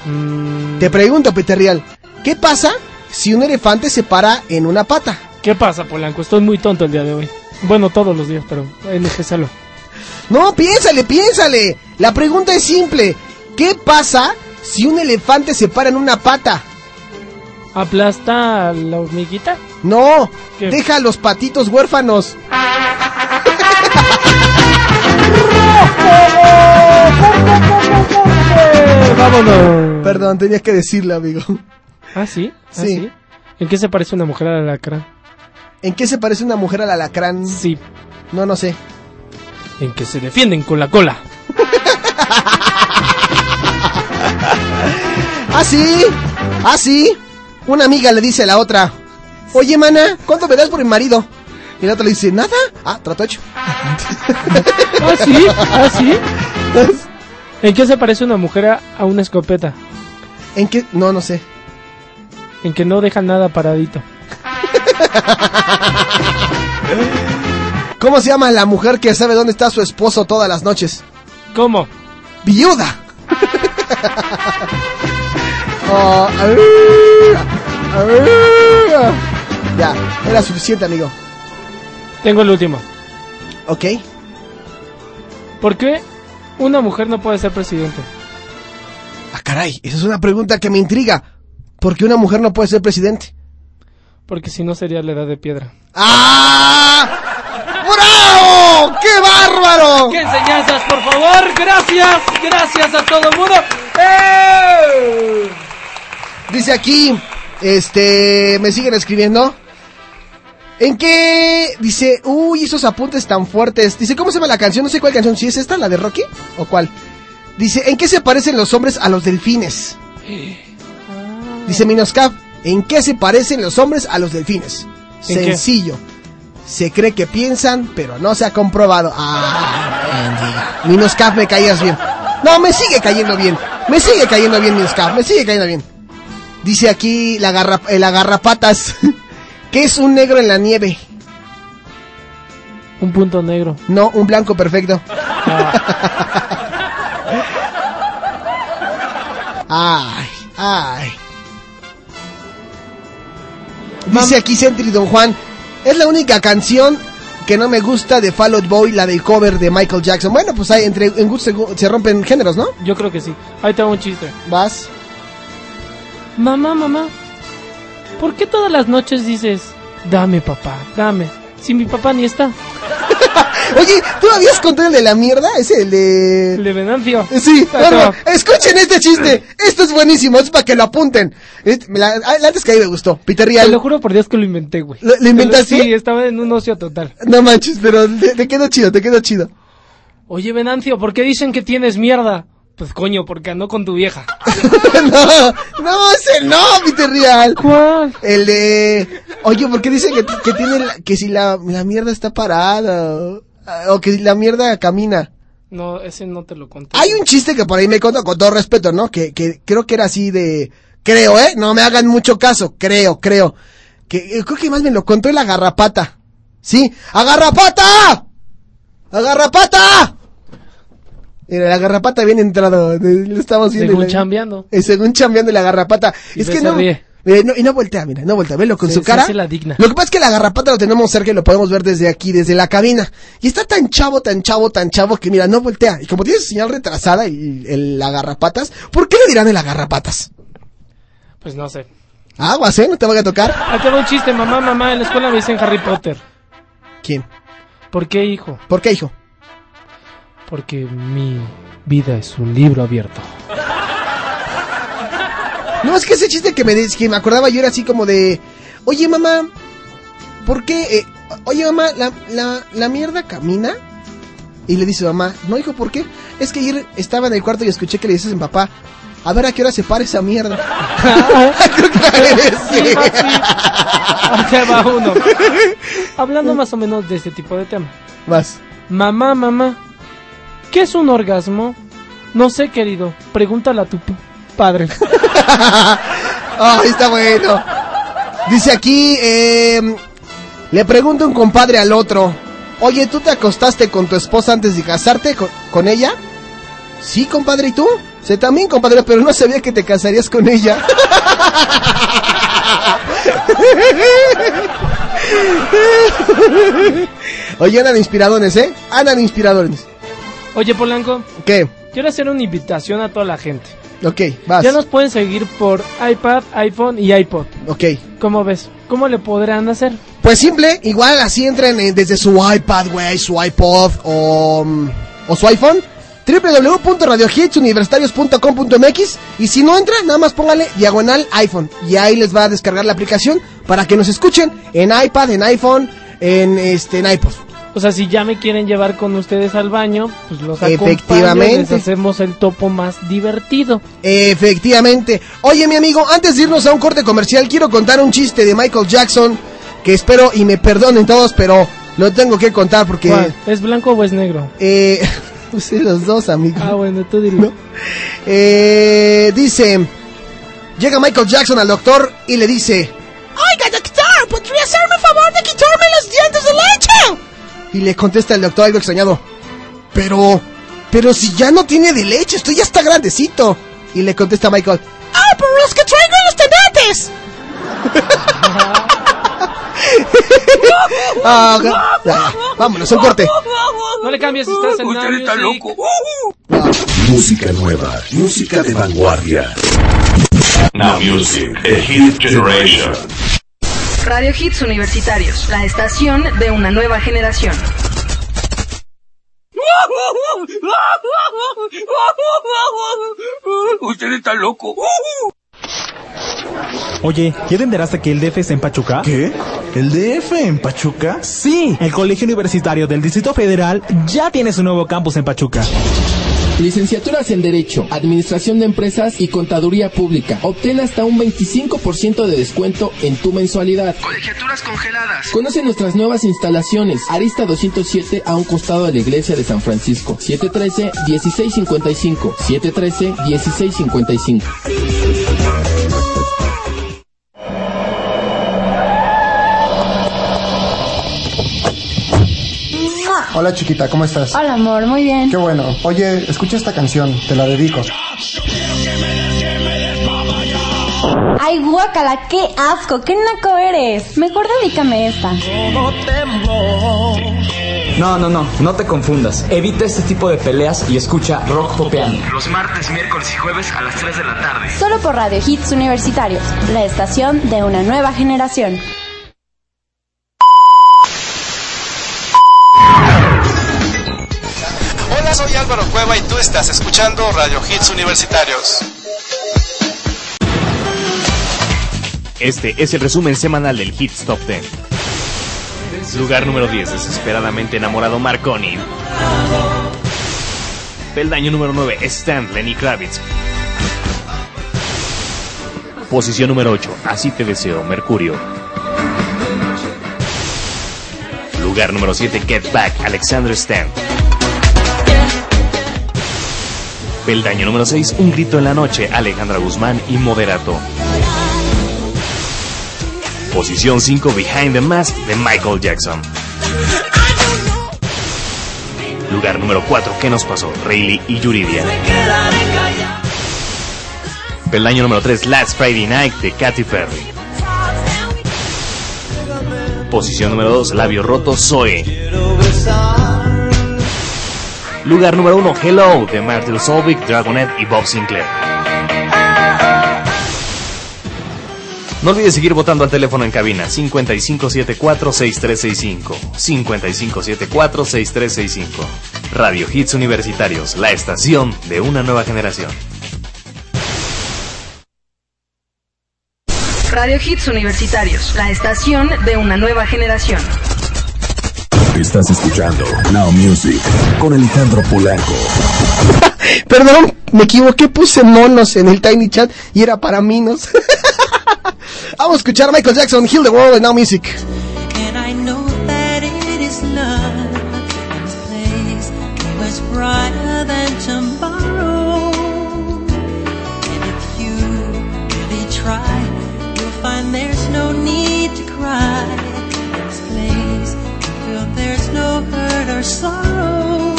Mm, Te pregunto, Peter Real, ¿qué pasa si un elefante se para en una pata? ¿Qué pasa, Polanco? Estoy muy tonto el día de hoy. Bueno, todos los días, pero en especial. No, piénsale, piénsale. La pregunta es simple. ¿Qué pasa si un elefante se para en una pata? ¿Aplasta a la hormiguita? No, ¿Qué? deja a los patitos huérfanos. vámonos. Perdón, tenía que decirlo, amigo. ¿Ah, sí? ¿Ah, Sí. ¿En qué se parece una mujer al alacrán? ¿En qué se parece una mujer al alacrán? Sí. No, no sé. En que se defienden con la cola. ¿Ah, sí? ¿Ah? Una amiga le dice a la otra, oye, mana, ¿cuánto me das por mi marido? Y la otra le dice, nada. Ah, trato hecho. ¿Ah, sí? ¿Ah, sí? ¿En qué se parece una mujer a, a una escopeta? ¿En qué? No, no sé. En que no deja nada paradito. ¿Cómo se llama la mujer que sabe dónde está su esposo todas las noches? ¿Cómo? Viuda. Oh, ya, era suficiente, amigo. Tengo el último. Ok. ¿Por qué una mujer no puede ser presidente? Ah, caray, esa es una pregunta que me intriga. ¿Por qué una mujer no puede ser presidente? Porque si no sería la edad de piedra. ¡Ah! ¡Bravo! ¡Qué bárbaro! ¡Qué enseñanzas, por favor! ¡Gracias! ¡Gracias a todo el mundo! ¡Eh! Dice aquí, este, me siguen escribiendo. ¿En qué? Dice, uy, esos apuntes tan fuertes. Dice, ¿cómo se llama la canción? No sé cuál canción. ¿Si es esta, la de Rocky? ¿O cuál? Dice, ¿en qué se parecen los hombres a los delfines? Dice Minoscap, ¿en qué se parecen los hombres a los delfines? ¿En qué? Se cree que piensan, pero no se ha comprobado. Ah, Minoscap, me caías bien. No, me sigue cayendo bien. Me sigue cayendo bien, Minoscap. Me sigue cayendo bien. Dice aquí la, garra, eh, la garrapatas. ¿Qué es un negro en la nieve? Un punto negro. No, un blanco perfecto. Ay, ay. Dice aquí Sentry Don Juan, es la única canción que no me gusta de Fall Out Boy, la del cover de Michael Jackson. Bueno, pues hay entre en gusto se, se rompen géneros, ¿no? Yo creo que sí. Ahí te va un chiste. Vas. Mamá, mamá. ¿Por qué todas las noches dices, dame papá, dame? Si mi papá ni está. Oye, ¿tú habías contado el de la mierda? Ese, el de... El de Venancio. Sí, bueno, escuchen este chiste. Esto es buenísimo, es para que lo apunten. Este, la, ah, la antes que ahí me gustó. Peter Te Rial. lo juro por Dios que lo inventé, güey. ¿Lo- lo inventaste? Sí, estaba en un ocio total. No manches, pero te, te quedó chido, te quedó chido. Oye, Venancio, ¿por qué dicen que tienes mierda? Pues coño, porque ando con tu vieja. no, no, ese no, Peter Real. ¿Cuál? El de. Oye, ¿por qué dicen que, que tiene la- que si la, la mierda está parada? O que si la mierda camina. No, ese no te lo conté. Hay un chiste que por ahí me contó, con todo respeto, ¿no? Que, que creo que era así de. Creo, ¿eh? No me hagan mucho caso. Creo, creo. Que eh, creo que más me lo contó el agarrapata. ¿Sí? ¡Agarrapata! ¡Agarrapata! Mira, la garrapata bien entrado. Lo estamos viendo. Según la- chambeando. eh, según chambeando la garrapata. Y es que no, eh, no. Y no voltea, mira, no voltea. Velo con Se- su se cara. hace la digna. Lo que pasa es que la garrapata lo tenemos cerca y lo podemos ver desde aquí, desde la cabina. Y está tan chavo, tan chavo, tan chavo que mira, no voltea. Y como tiene su señal retrasada y el agarrapatas, ¿por qué le dirán el agarrapatas? Pues no sé. Aguas, ¿eh? No te vaya a tocar. Acá va un chiste, mamá, mamá, en la escuela me dicen Harry Potter. ¿Quién? ¿Por qué, hijo? ¿Por qué, hijo? Porque mi vida es un libro abierto. No, es que ese chiste que me, que me acordaba yo era así como de, oye mamá, ¿por qué? eh, oye mamá, ¿la, la, ¿la mierda camina? Y le dice mamá, no hijo, ¿por qué? Es que ayer estaba en el cuarto y escuché que le dices a mi papá, a ver a qué hora se para esa mierda. Creo que la Sí. Acá va uno. Hablando más o menos de este tipo de tema. Vas. Mamá, mamá, ¿qué es un orgasmo? No sé, querido. Pregúntale a tu padre. Ay, está bueno. Dice aquí, eh, le pregunta un compadre al otro, oye, ¿tú te acostaste con tu esposa antes de casarte con, ella? Sí, compadre, ¿y tú? Sí, también, compadre, pero no sabía que te casarías con ella. Oye, andan inspiradores, ¿eh? Andan inspiradores. Oye, Polanco, ¿Qué? quiero hacer una invitación a toda la gente. Ok, vas. Ya nos pueden seguir por iPad, iPhone y iPod. Ok. ¿Cómo ves? ¿Cómo le podrán hacer? Pues simple, igual así entren eh, desde su iPad, güey, su iPod o, mm, o su iPhone www.radiohitsuniversitarios.com.mx y si no entran, nada más póngale diagonal iPhone y ahí les va a descargar la aplicación para que nos escuchen en iPad, en iPhone, en este en iPod. O sea, si ya me quieren llevar con ustedes al baño, pues los acompaño, Efectivamente. les hacemos el topo más divertido. Efectivamente. Oye, mi amigo, antes de irnos a un corte comercial, quiero contar un chiste de Michael Jackson que espero y me perdonen todos, pero lo tengo que contar porque ¿Cuál? ¿Es blanco o es negro? eh pues sí, los dos, amigo. Ah, bueno, tú dilo. Eh, dice, llega Michael Jackson al doctor y le dice, Oiga, doctor, ¿podría hacerme el favor de quitarme los? Y le contesta el doctor algo extrañado, pero, pero si ya no tiene de leche, esto ya está grandecito. Y le contesta Michael, ¡Ah, pero los que traigo los tenetes! "Ah, ya, vámonos, un corte. No le cambies, estás en Now Music. Música nueva, música de vanguardia. Now Music, a hit generation. Radio Hits Universitarios, la estación de una nueva generación. Usted está loco. Oye, ¿ya te enteraste que el DF está en Pachuca? ¿Qué? ¿El DF en Pachuca? Sí, el Colegio Universitario del Distrito Federal ya tiene su nuevo campus en Pachuca. Licenciaturas en Derecho, Administración de Empresas y Contaduría Pública. Obtén hasta un 25% de descuento en tu mensualidad. Colegiaturas congeladas. Conoce nuestras nuevas instalaciones. Arista 207 a un costado de la iglesia de San Francisco. 713-1655. 713-1655. Hola chiquita, ¿cómo estás? Hola amor, muy bien. Qué bueno. Oye, escucha esta canción, te la dedico. Ay, guácala, qué asco, qué naco eres. Mejor dedícame esta. No, no, no, no te confundas. Evita este tipo de peleas y escucha rock popeando. Los martes, miércoles y jueves a las 3 de la tarde. Solo por Radio Hits Universitarios, la estación de una nueva generación. Hola, soy Álvaro Cueva y tú estás escuchando Radio Hits Universitarios. Este es el resumen semanal del Hits Top 10. Lugar número 10, desesperadamente enamorado Marconi. Peldaño número 9, Stan Lenny Kravitz. Posición número 8, Así te deseo, Mercurio. Lugar número 7, Get Back, Alexander Stan. Peldaño número 6, Un grito en la noche, Alejandra Guzmán y Moderato. Posición 5, Behind the Mask de Michael Jackson. Lugar número 4, ¿qué nos pasó? Rayleigh y Yuridia. Peldaño número 3, Last Friday Night de Katy Perry. Posición número 2, Labio Roto, Zoe. Lugar número 1, Hello de Martin Solvik, Dragonet y Bob Sinclair. No olvides seguir votando al teléfono en cabina 5574-6365. 5574-6365. Radio Hits Universitarios, la estación de una nueva generación. Radio Hits Universitarios, la estación de una nueva generación. Estás escuchando Now Music con Alejandro Polanco. Perdón, me equivoqué, puse monos en el Tiny Chat y era para minos. Vamos a escuchar a Michael Jackson, Heal the World en Now Music. And I know sorrow.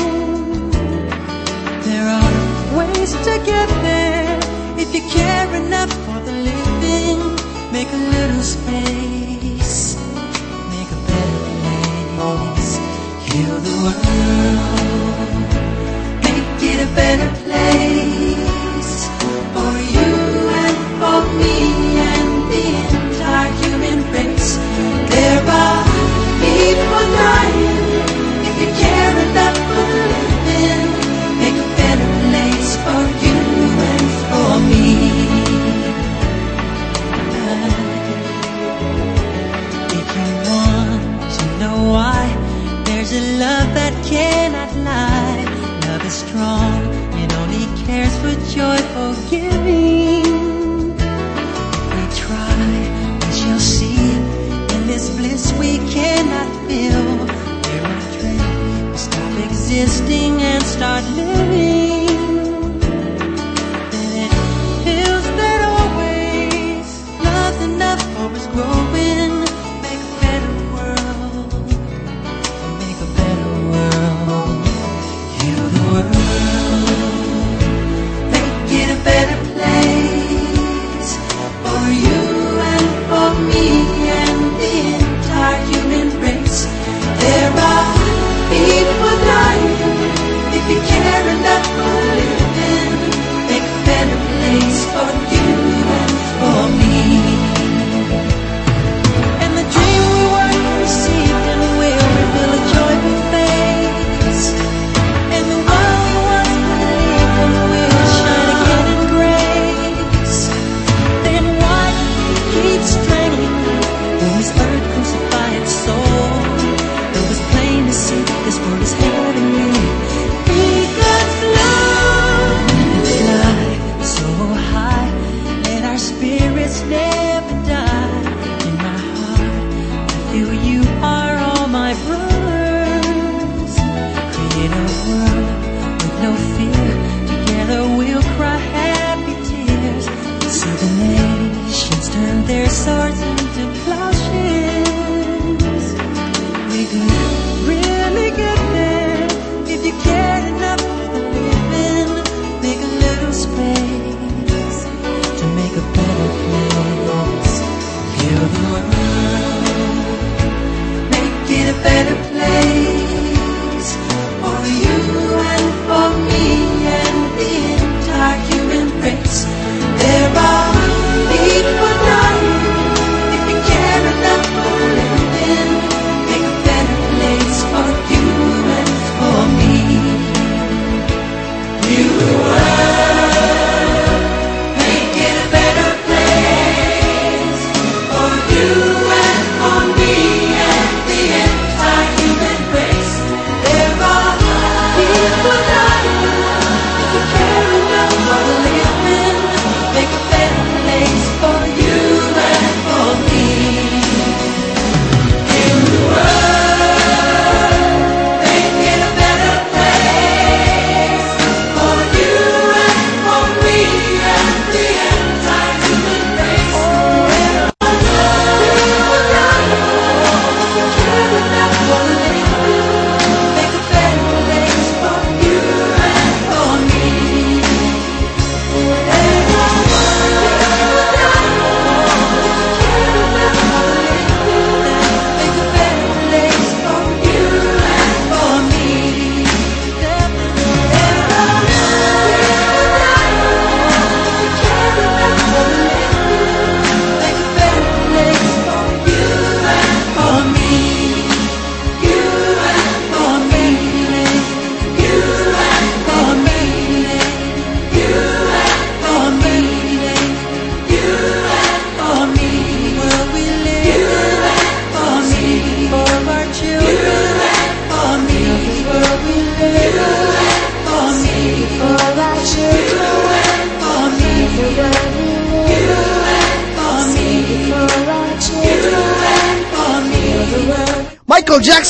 There are ways to get there if you care enough for the living. Make a little space, make a better place. Heal the world, make it a better place strong, it only cares for joyful giving. We try, we shall see. In this bliss we cannot feel. There are dreams, stop existing and start living.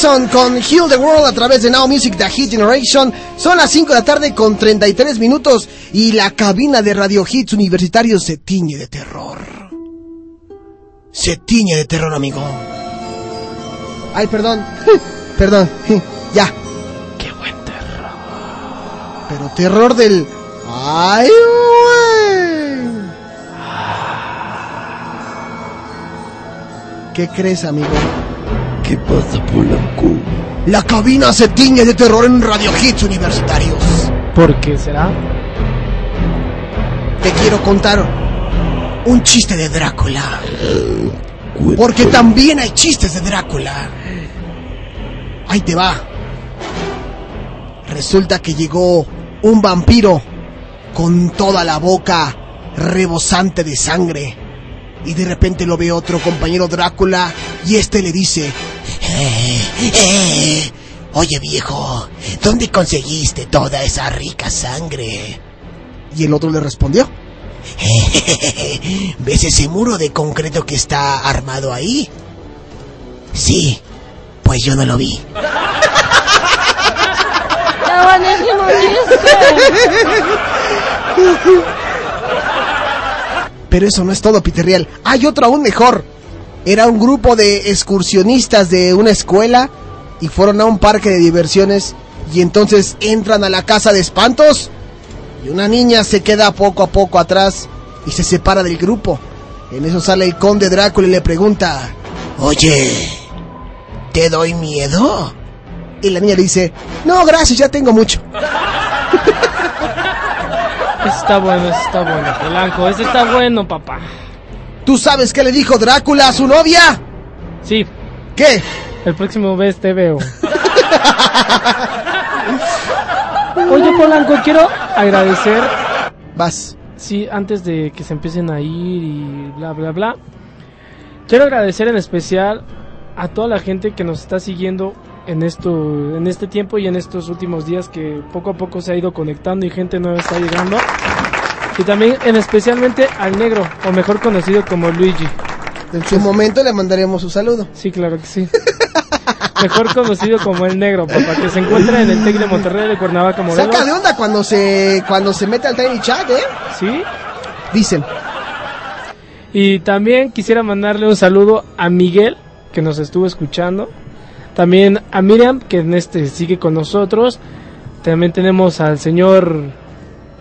Jackson con Heal the World a través de Now Music The Hit Generation. Son las 5 de la tarde con 33 minutos y la cabina de Radio Hits Universitarios se tiñe de terror. Se tiñe de terror, amigo. Ay, perdón. perdón. Ya. Qué buen terror. Pero terror del... Ay, güey. ¿Qué crees, amigo? ¿Qué pasa, Polanco? La cabina se tiñe de terror en Radio Hits Universitarios. ¿Por qué será? Te quiero contar un chiste de Drácula. Porque también hay chistes de Drácula. Ahí te va. Resulta que llegó un vampiro con toda la boca rebosante de sangre. Y de repente lo ve otro compañero Drácula y este le dice, Eh, eh, oye viejo, ¿dónde conseguiste toda esa rica sangre? y el otro le respondió, ¿Ves ese muro de concreto que está armado ahí? Sí, pues yo no lo vi. Pero eso no es todo, Peter Real. Hay otro aún mejor. Era un grupo de excursionistas de una escuela y fueron a un parque de diversiones y entonces entran a la casa de espantos y una niña se queda poco a poco atrás y se separa del grupo. En eso sale el conde Drácula y le pregunta, Oye, ¿te doy miedo? y la niña le dice, no, gracias, ya tengo mucho. Está bueno, está bueno. Polanco, ese está bueno, papá. ¿Tú sabes qué le dijo Drácula a su novia? Sí. ¿Qué? El próximo vez te veo. Oye, Polanco, quiero agradecer. Vas. Sí, antes de que se empiecen a ir y bla, bla, bla. Quiero agradecer en especial a toda la gente que nos está siguiendo en esto, en este tiempo y en estos últimos días que poco a poco se ha ido conectando y gente nueva está llegando. Y también en especialmente al negro, o mejor conocido como Luigi. En su momento le mandaremos su saludo. Sí, claro que sí. Mejor conocido como el negro, papá, que se encuentra en el TEC de Monterrey de Cuernavaca, Morelos. Saca de onda cuando se cuando se mete al Tiny Chat, ¿eh? Sí. Dicen. Y también quisiera mandarle un saludo a Miguel, que nos estuvo escuchando. También a Miriam, que en este sigue con nosotros. También tenemos al señor,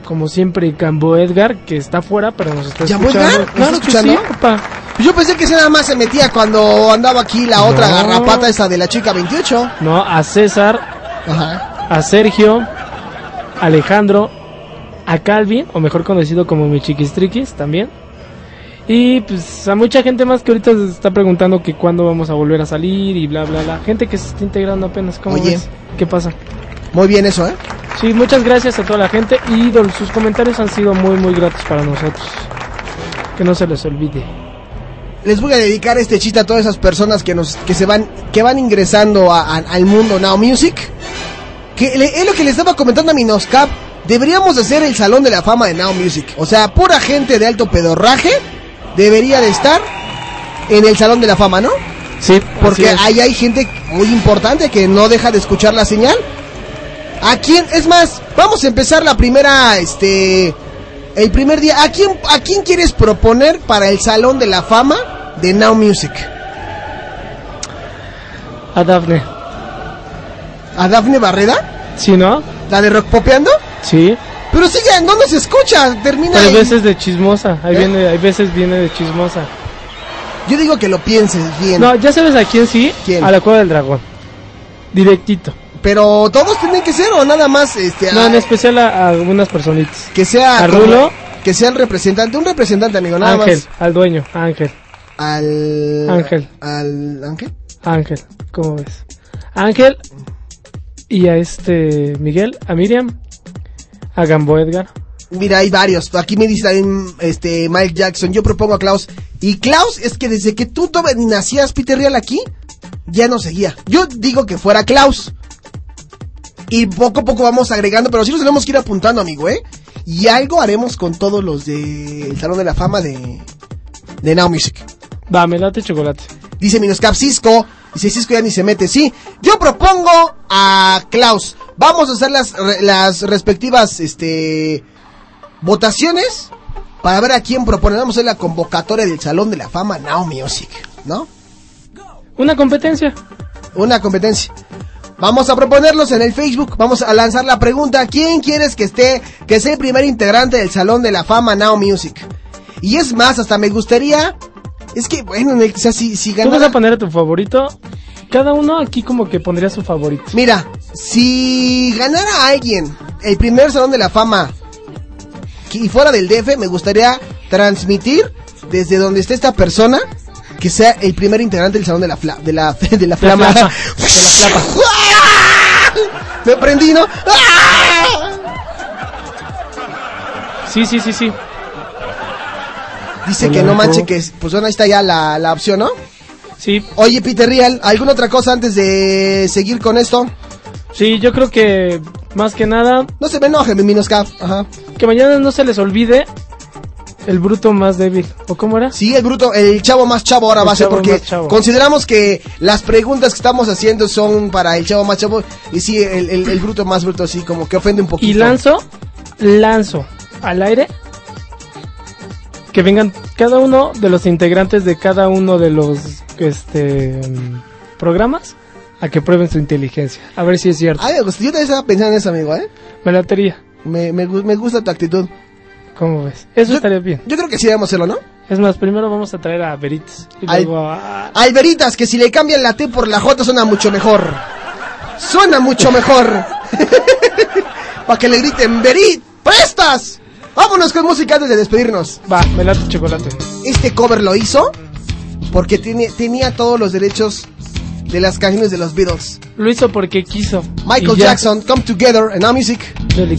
como siempre, Cambo Edgar, que está afuera, pero nos está ¿Llamó escuchando. Edgar? ¿Nos Claro, está escuchando. Sí, papá. Yo pensé que ese nada más se metía cuando andaba aquí la otra No. garrapata esa de la chica 28. No, a César, Ajá. a Sergio, Alejandro, a Calvin, o mejor conocido como mi chiquistriquis también. Y pues a mucha gente más que ahorita se está preguntando que cuándo vamos a volver a salir y bla bla bla. Gente que se está integrando apenas, ¿cómo Oye. ves? ¿Qué pasa? Muy bien eso, ¿eh? Sí, muchas gracias a toda la gente y sus comentarios han sido muy muy gratos para nosotros. Que no se les olvide. Les voy a dedicar este chiste a todas esas personas que nos que se van que van ingresando a- a- al mundo Now Music. Que le- es lo que les estaba comentando a Minoscap. Deberíamos hacer el salón de la fama de Now Music. O sea, pura gente de alto pedorraje debería de estar en el salón de la fama, ¿no? Sí, Porque ahí hay gente muy importante que no deja de escuchar la señal. ¿A quién? Es más, vamos a empezar la primera, este, el primer día. ¿A quién, a quién quieres proponer para el Salón de la Fama de Now Music? A Dafne. ¿A Dafne Barreda? ¿Sí, no? ¿La de Rock Popeando? Sí. Pero sigue, ¿en dónde se escucha? Termina hay en- veces de chismosa. Ahí ¿Eh? viene, hay veces viene de chismosa. Yo digo que lo pienses bien. No, ya sabes a quién sí. ¿Quién? A la cueva del dragón. Directito. Pero todos tienen que ser o nada más, este, No, a- en especial a, a algunas personitas. que sea a Rulo. que sea el representante, un representante, amigo, nada Ángel, más. al dueño, Ángel. Al Ángel. al Ángel. Ángel, ¿cómo ves? Ángel y a este Miguel, a Miriam, a Gambo Edgar. Mira, hay varios. Aquí me dice también este Mike Jackson. Yo propongo a Klaus. Y Klaus es que desde que tú nacías Peter Real aquí, ya no seguía. Yo digo que fuera Klaus. Y poco a poco vamos agregando, pero sí nos tenemos que ir apuntando, amigo, ¿eh? Y algo haremos con todos los del Salón de la Fama de, de Now Music. Va, me late chocolate. Dice Minoscap Cisco. Dice Cisco ya ni se mete. Sí, yo propongo a Klaus. Vamos a hacer las, las respectivas este, votaciones para ver a quién propone. Vamos a hacer la convocatoria del Salón de la Fama Now Music, ¿no? Una competencia. Una competencia. Vamos a proponerlos en el Facebook. Vamos a lanzar la pregunta: ¿Quién quieres que esté, que sea el primer integrante del Salón de la Fama Now Music? Y es más, hasta me gustaría. Es que, bueno, o sea, si, si Tú vas a poner a tu favorito. Cada uno aquí como que pondría su favorito. Mira, si ganara alguien el primer Salón de la Fama y fuera del DF, me gustaría transmitir desde donde esté esta persona que sea el primer integrante del Salón de la Fla, de la de la Flama. Flama. De la flapa. Me prendí, ¿no? Sí, sí, sí, sí. Dice que no manche que es- pues bueno, ahí está ya la, la opción, ¿no? Sí. Oye, Peter Real, ¿alguna otra cosa antes de seguir con esto? Sí, yo creo que más que nada. No se me enoje, mi Minoscap. Ajá. Que mañana no se les olvide el bruto más débil. ¿O cómo era? Sí, el bruto, el chavo más chavo ahora El va a ser porque consideramos que las preguntas que estamos haciendo son para el chavo más chavo y sí, el, el- el bruto más bruto, sí, como que ofende un poquito. Y lanzo, lanzo al aire que vengan cada uno de los integrantes de cada uno de los este programas a que prueben su inteligencia. A ver si es cierto. Ay, me yo también estaba pensando en eso, amigo, ¿eh? Me latería. Me, me, gu- me gusta tu actitud. ¿Cómo ves? Eso estaría bien. Yo creo que sí debemos hacerlo, ¿no? Es más, primero vamos a traer a Veritas. Y Al- luego a... Alberitas, que si le cambian la T por la J suena mucho mejor. Suena mucho mejor. Para que le griten, Verit, prestas. Vámonos con música antes de despedirnos. Va, me late chocolate. Este cover lo hizo porque tiene, tenía todos los derechos de las canciones de los Beatles. Lo hizo porque quiso. Michael. Jackson, Come Together, en Now Music. Dele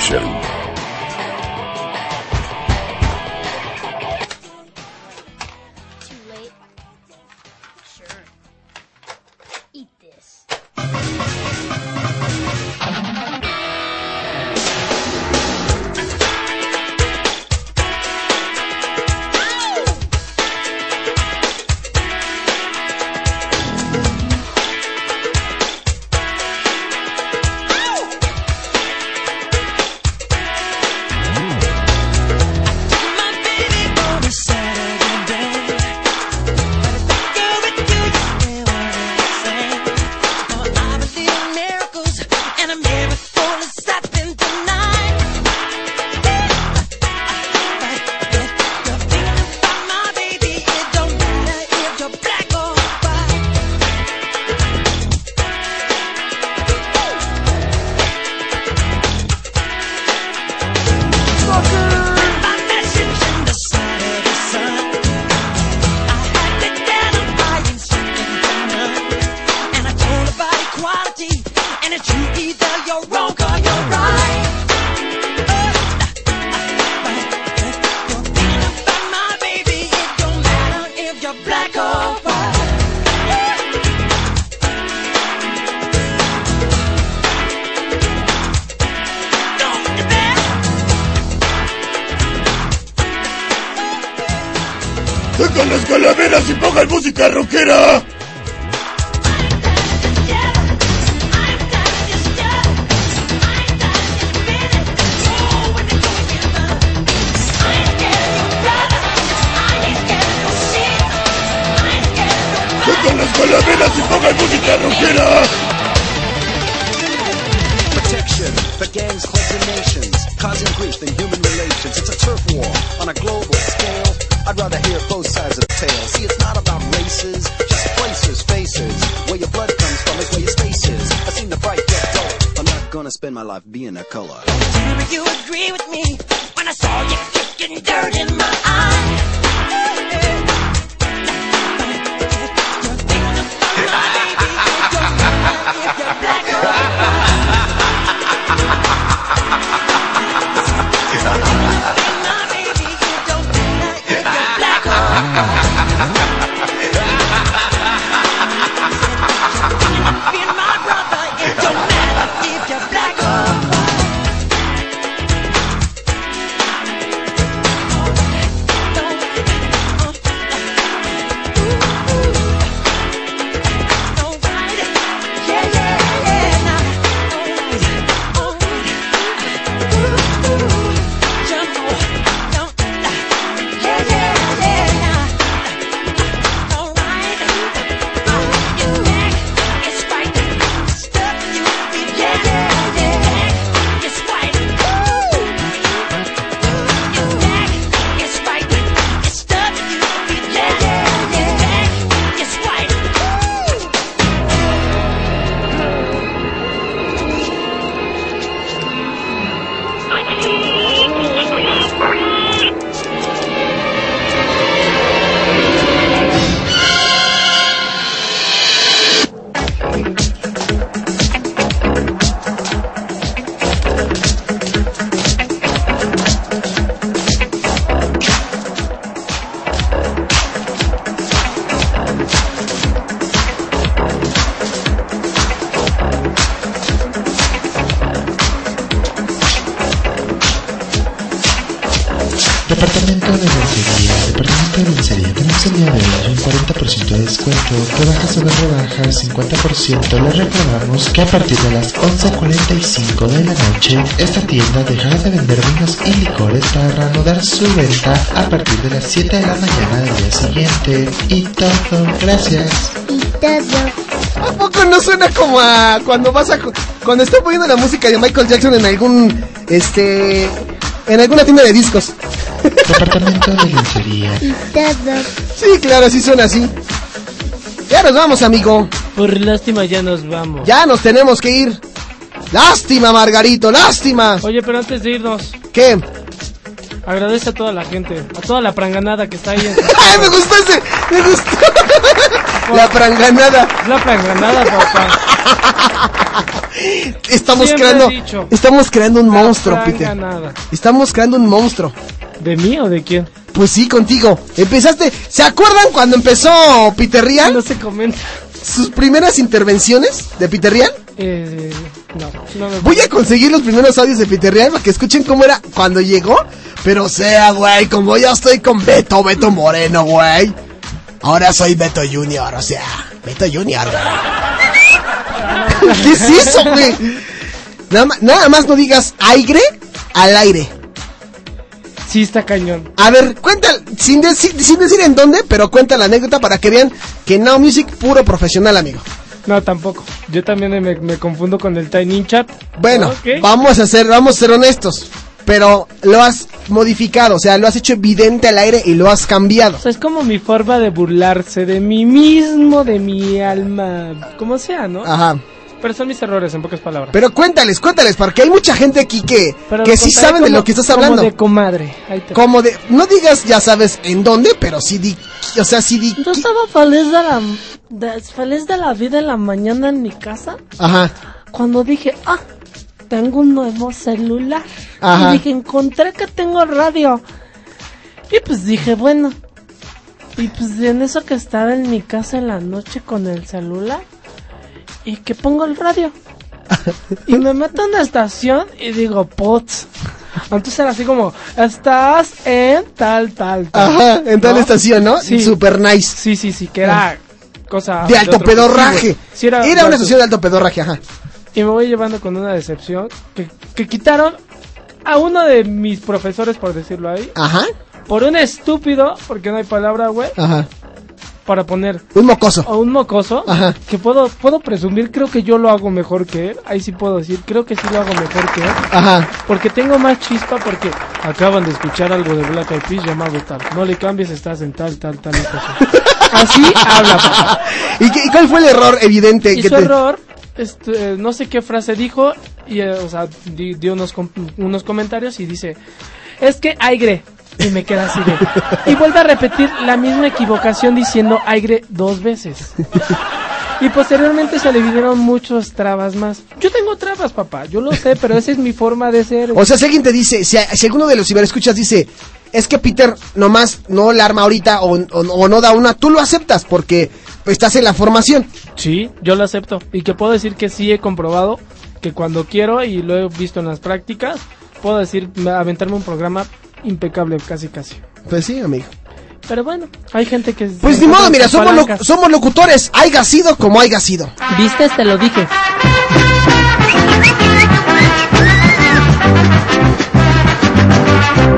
Generation. Sobre rebajas, 50%. Les recordamos que a partir de las 11.45 de la noche, esta tienda dejará de vender vinos y licores para reanudar su venta a partir de las 7 de la mañana del día siguiente. Y todo, gracias. ¿A poco no suena como a cuando vas a cuando está poniendo la música de Michael Jackson en algún este en alguna tienda de discos? Departamento de lencería. Sí, claro, sí suena así. Ya nos vamos, amigo. Por lástima ya nos vamos. Ya nos tenemos que ir. Lástima, Margarito, lástima. Oye, pero antes de irnos, ¿Qué? agradece a toda la gente, a toda la pranganada que está ahí. En... ¡Ay, me gustó ese! ¡Me gustó! La pranganada. La pranganada, papá. Estamos Siempre creando, estamos creando un monstruo, Peter. Estamos creando un monstruo. ¿De mí o de quién? Pues sí, contigo. Empezaste, ¿se acuerdan cuando empezó Peter Rial? No se comenta. Sus primeras intervenciones de Peter Rial. Eh, no, no me Voy a conseguir los primeros audios de Peter Rial para que escuchen cómo era cuando llegó. Pero sea, güey, como ya estoy con Beto, Beto Moreno, güey. Ahora soy Beto Junior, o sea, Beto Junior. güey. ¿Qué es eso, güey? Nada más no digas aire al aire. Sí, está cañón. A ver, cuenta, sin, decir- sin decir en dónde, pero cuenta la anécdota para que vean que Now Music puro profesional, amigo. No, tampoco. Yo también me, me confundo con el Tiny Chat. Bueno, vamos a ser, vamos a ser honestos. Pero lo has modificado, o sea, lo has hecho evidente al aire y lo has cambiado. O sea, es como mi forma de burlarse de mí mismo, de mi alma, como sea, ¿no? Ajá. Pero son mis errores, en pocas palabras. Pero cuéntales, cuéntales, porque hay mucha gente aquí que, Pero que sí saben de como- lo que estás como hablando. de comadre. Ahí te- Como de, no digas ya sabes en dónde, pero sí di, o sea, sí di. Yo estaba feliz de la, de- feliz de la vida en la mañana en mi casa Ajá. cuando dije, ah, tengo un nuevo celular. Ajá. Y dije, encontré que tengo radio. Y pues dije, bueno. Y pues en eso que estaba en mi casa en la noche con el celular. Y que pongo el radio. y me meto en la estación y digo, pots. Entonces era así como, estás en tal, tal, tal. Ajá, en tal estación, ¿no? Sí. Super nice. Sí, sí, sí, que era cosa... De alto pedorraje. sí, era, una estación de alto pedorraje, ajá. Y me voy llevando con una decepción que, que quitaron a uno de mis profesores, por decirlo ahí, Ajá. por un estúpido, porque no hay palabra, güey, Ajá. Para poner Un mocoso. o un mocoso, Ajá. que puedo puedo presumir, creo que yo lo hago mejor que él, ahí sí puedo decir, creo que sí lo hago mejor que él, Ajá. porque tengo más chispa, porque acaban de escuchar algo de Black Eyed Peas llamado tal, no le cambies, estás en tal, tal, tal cosa. Así habla, papá. ¿Y, qué- y cuál fue el error evidente Y que su te... error, este, no sé qué frase dijo, y, eh, o sea, di- dio unos, com- unos comentarios y dice, es que aire, y me queda así de... Y vuelve a repetir la misma equivocación diciendo aire dos veces. Y posteriormente se le vinieron muchos trabas más. Yo tengo trabas, papá, yo lo sé, pero esa es mi forma de ser. O sea, si alguien te dice, si, si alguno de los ciberescuchas dice, es que Peter nomás no la arma ahorita o, o- o no da una, tú lo aceptas porque estás en la formación. Sí, yo lo acepto. Y que puedo decir que sí he comprobado que cuando quiero y lo he visto en las prácticas, puedo decir, me- aventarme un programa impecable casi casi. Pues sí, amigo. Pero bueno, hay gente que... Pues ni modo, mira, somos, lo- somos locutores, haya sido como haya sido. ¿Viste? Te lo dije.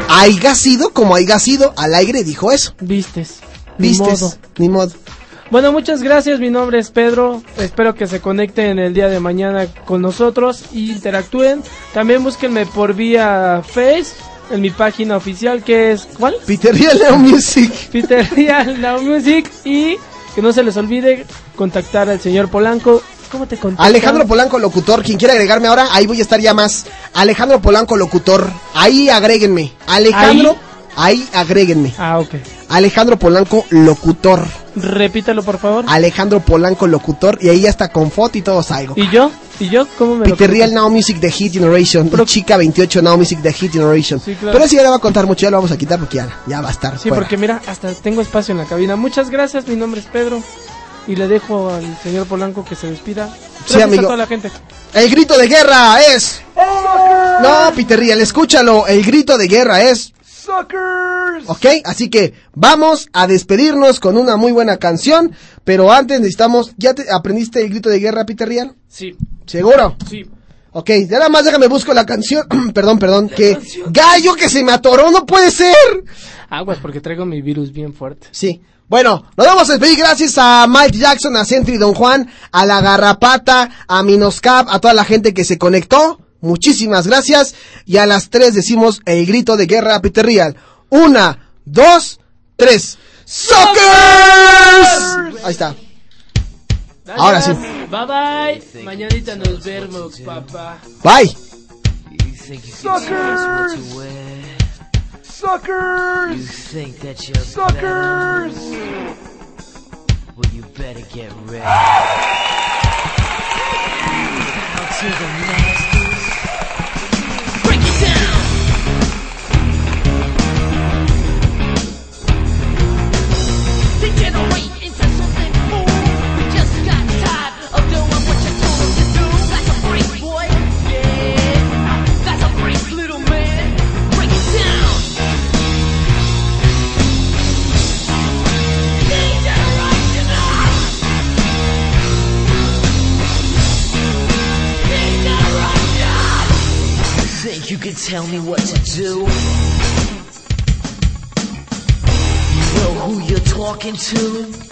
Haya sido como haya sido, al aire dijo eso. Vistes. Ni Vistes, modo. ni modo. Bueno, muchas gracias. Mi nombre es Pedro. Espero que se conecten el día de mañana con nosotros y interactúen. También búsquenme por vía Face en mi página oficial que es ¿cuál? Real Now Music. Real Now Music y que no se les olvide contactar al señor Polanco. ¿Cómo te contactan? Alejandro Polanco Locutor, quien quiera agregarme ahora, ahí voy a estar ya más. Alejandro Polanco Locutor, ahí agréguenme. Alejandro, ahí, agréguenme. Ah, ok. Alejandro Polanco Locutor. Repítalo, por favor. Alejandro Polanco Locutor, y ahí ya está con foto y todo salgo. ¿Y yo? ¿Y yo? ¿Cómo me lo Peter Real Now Music de Hit Generation. y Chica 28 Now Music de Hit Generation. Sí, claro. Pero eso ya le va a contar mucho, ya lo vamos a quitar porque ya, ya va a estar. Sí, fuera. porque mira, hasta tengo espacio en la cabina. Muchas gracias, mi nombre es Pedro. Y le dejo al señor Polanco que se despida. Sí, Gracias amigo. a toda la gente. El grito de guerra es. No, Peter Real, escúchalo. El grito de guerra es. Suckers. Ok, así que vamos a despedirnos con una muy buena canción. Pero antes necesitamos. ¿Ya te aprendiste el grito de guerra, Peter Real? Sí. ¿Seguro? Sí. Ok, ya nada más déjame busco la canción. perdón, perdón. Que. Gallo que se me atoró, no puede ser. Aguas, porque traigo mi virus bien fuerte. Sí. Bueno, nos vamos a despedir gracias a Mike Jackson, a Sentry Don Juan, a La Garrapata, a Minoscap, a toda la gente que se conectó. Muchísimas gracias. Y a las tres decimos el grito de guerra a Peter Real. Una, dos, tres. ¡Sockers! Ahí está. Gracias. Ahora sí. Bye bye. Mañanita nos vemos, papá. Bye. Suckers. Suckers. You think that you're Suckers. Well, you better get ready. to the next. You tell me what to do. You know who you're talking to.